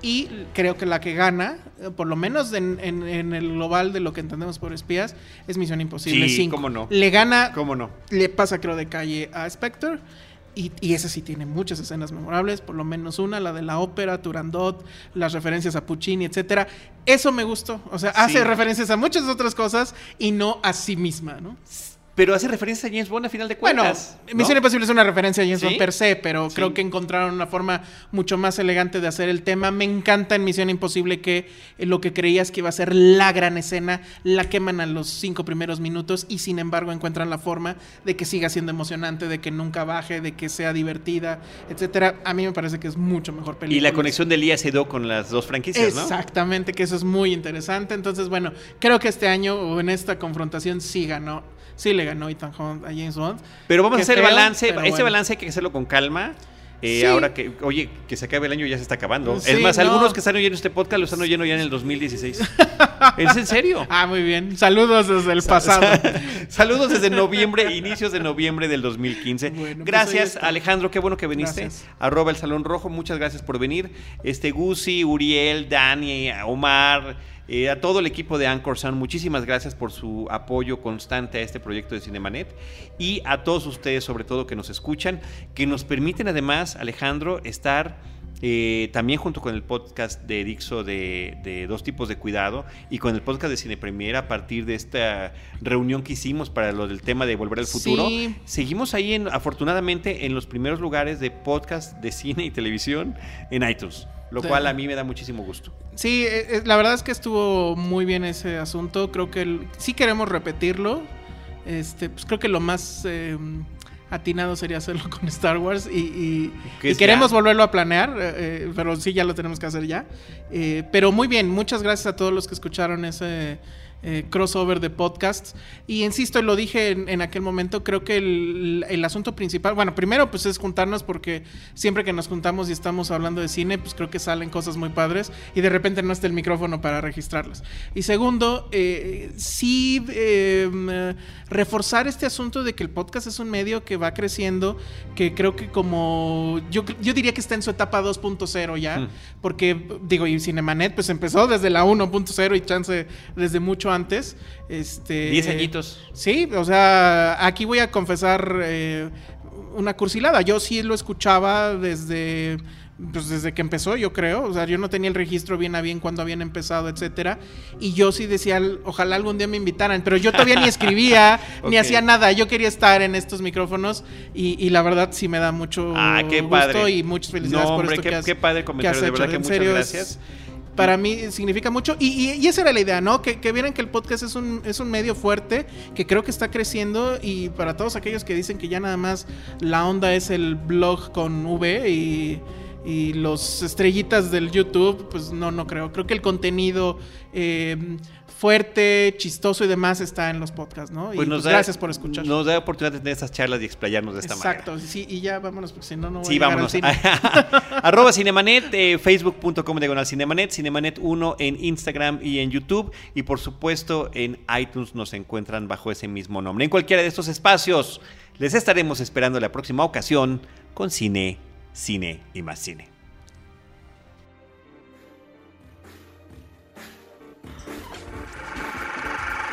Y creo que la que gana, eh, por lo menos en, en- en el global de lo que entendemos por espías, es Misión Imposible Sí, 5. cómo no. Le gana, ¿Cómo no? le pasa creo de calle a Spectre. Y, y ese sí tiene muchas escenas memorables, por lo menos una, la de la ópera, Turandot, las referencias a Puccini, etcétera. Eso me gustó. O sea, hace Sí. referencias a muchas otras cosas y no a sí misma, ¿no? Pero hace referencia a James Bond a final de Bueno, cuentas. ¿no? Misión Imposible es una referencia a James ¿Sí? Bond per se, pero Sí. creo que encontraron una forma mucho más elegante de hacer el tema. Me encanta en Misión Imposible que eh, lo que creías que iba a ser la gran escena, la queman a los cinco primeros minutos y sin embargo encuentran la forma de que siga siendo emocionante, de que nunca baje, de que sea divertida, etcétera. A mí me parece que es mucho mejor película. Y la conexión de Lia Sedó con las dos franquicias, ¿no? Exactamente, que eso es muy interesante. Entonces, bueno, creo que este año o en esta confrontación sí ganó, sí le ganó Ethan Hunt a James Bond. Pero vamos a hacer feo, balance. Ese bueno. balance hay que hacerlo con calma. Eh, Sí. Ahora que, oye, que se acabe el año ya se está acabando. Sí, es más, no. algunos que están oyendo este podcast lo están oyendo ya en el 2016. ¿Es en serio? Ah, muy bien. Saludos desde el pasado. Saludos desde noviembre, inicios de noviembre del 2015. Bueno, pues gracias. Alejandro, qué bueno que viniste. Gracias. Arroba el Salón Rojo, muchas gracias por venir. Este Gusi, Uriel, Dani, Omar, eh, a todo el equipo de Anchor Sound, muchísimas gracias por su apoyo constante a este proyecto de Cinemanet y a todos ustedes, sobre todo, que nos escuchan, que nos permiten además, Alejandro, estar eh, también junto con el podcast de Dixo de, de Dos Tipos de Cuidado y con el podcast de Cine Premier a partir de esta reunión que hicimos para lo del tema de Volver al Futuro. Sí. Seguimos ahí, en, afortunadamente, en los primeros lugares de podcast de cine y televisión en iTunes, lo cual a mí me da muchísimo gusto. Sí, eh, eh, la verdad es que estuvo muy bien ese asunto. Creo que el- sí queremos repetirlo. Este, pues creo que lo más eh, atinado sería hacerlo con Star Wars y, queremos ya. volverlo a planear, eh, eh, pero sí ya lo tenemos que hacer ya. Eh, pero muy bien, muchas gracias a todos los que escucharon ese eh, crossover de podcasts. Y insisto, lo dije en, en aquel momento, creo que el, el asunto principal, bueno, primero pues es juntarnos porque siempre que nos juntamos y estamos hablando de cine, pues creo que salen cosas muy padres y de repente no está el micrófono para registrarlas. Y segundo, eh, sí eh, eh, reforzar este asunto de que el podcast es un medio que va creciendo, que creo que como yo, yo diría que está en su etapa 2.0 ya, Hmm. porque digo, y Cinemanet pues empezó desde la 1.0 y chance desde mucho antes. Este, Diez añitos. Sí, o sea, aquí voy a confesar eh, una cursilada. Yo sí lo escuchaba desde, pues desde que empezó, yo creo. O sea, yo no tenía el registro bien a bien cuando habían empezado, etcétera. Y yo sí decía, ojalá algún día me invitaran. Pero yo todavía ni escribía, ni hacía nada. Yo quería estar en estos micrófonos y, y la verdad sí me da mucho Ah, qué gusto padre. y muchas felicidades No, por esto qué- que has, qué padre comentario, has de verdad hecho. que muchas serio, gracias. es- para mí significa mucho. Y, y- y esa era la idea, ¿no? Que, que vieran que el podcast es un, es un medio fuerte, que creo que está creciendo. Y para todos aquellos que dicen que ya nada más la onda es el blog con V y, y los estrellitas del YouTube, pues no, no creo. Creo que el contenido eh, fuerte, chistoso y demás está en los podcasts, ¿no? Y Pues nos pues da- gracias por escuchar. Nos da oportunidad de tener estas charlas y explayarnos de esta manera. Exacto, sí, y ya vámonos, porque si no, no voy Sí, a llegar al vámonos. cine. Arroba Cinemanet, eh, facebook.com diagonal Cinemanet, Cinemanet1 en Instagram y en YouTube. Y por supuesto en iTunes nos encuentran bajo ese mismo nombre. En cualquiera de estos espacios les estaremos esperando la próxima ocasión con cine, cine y más cine.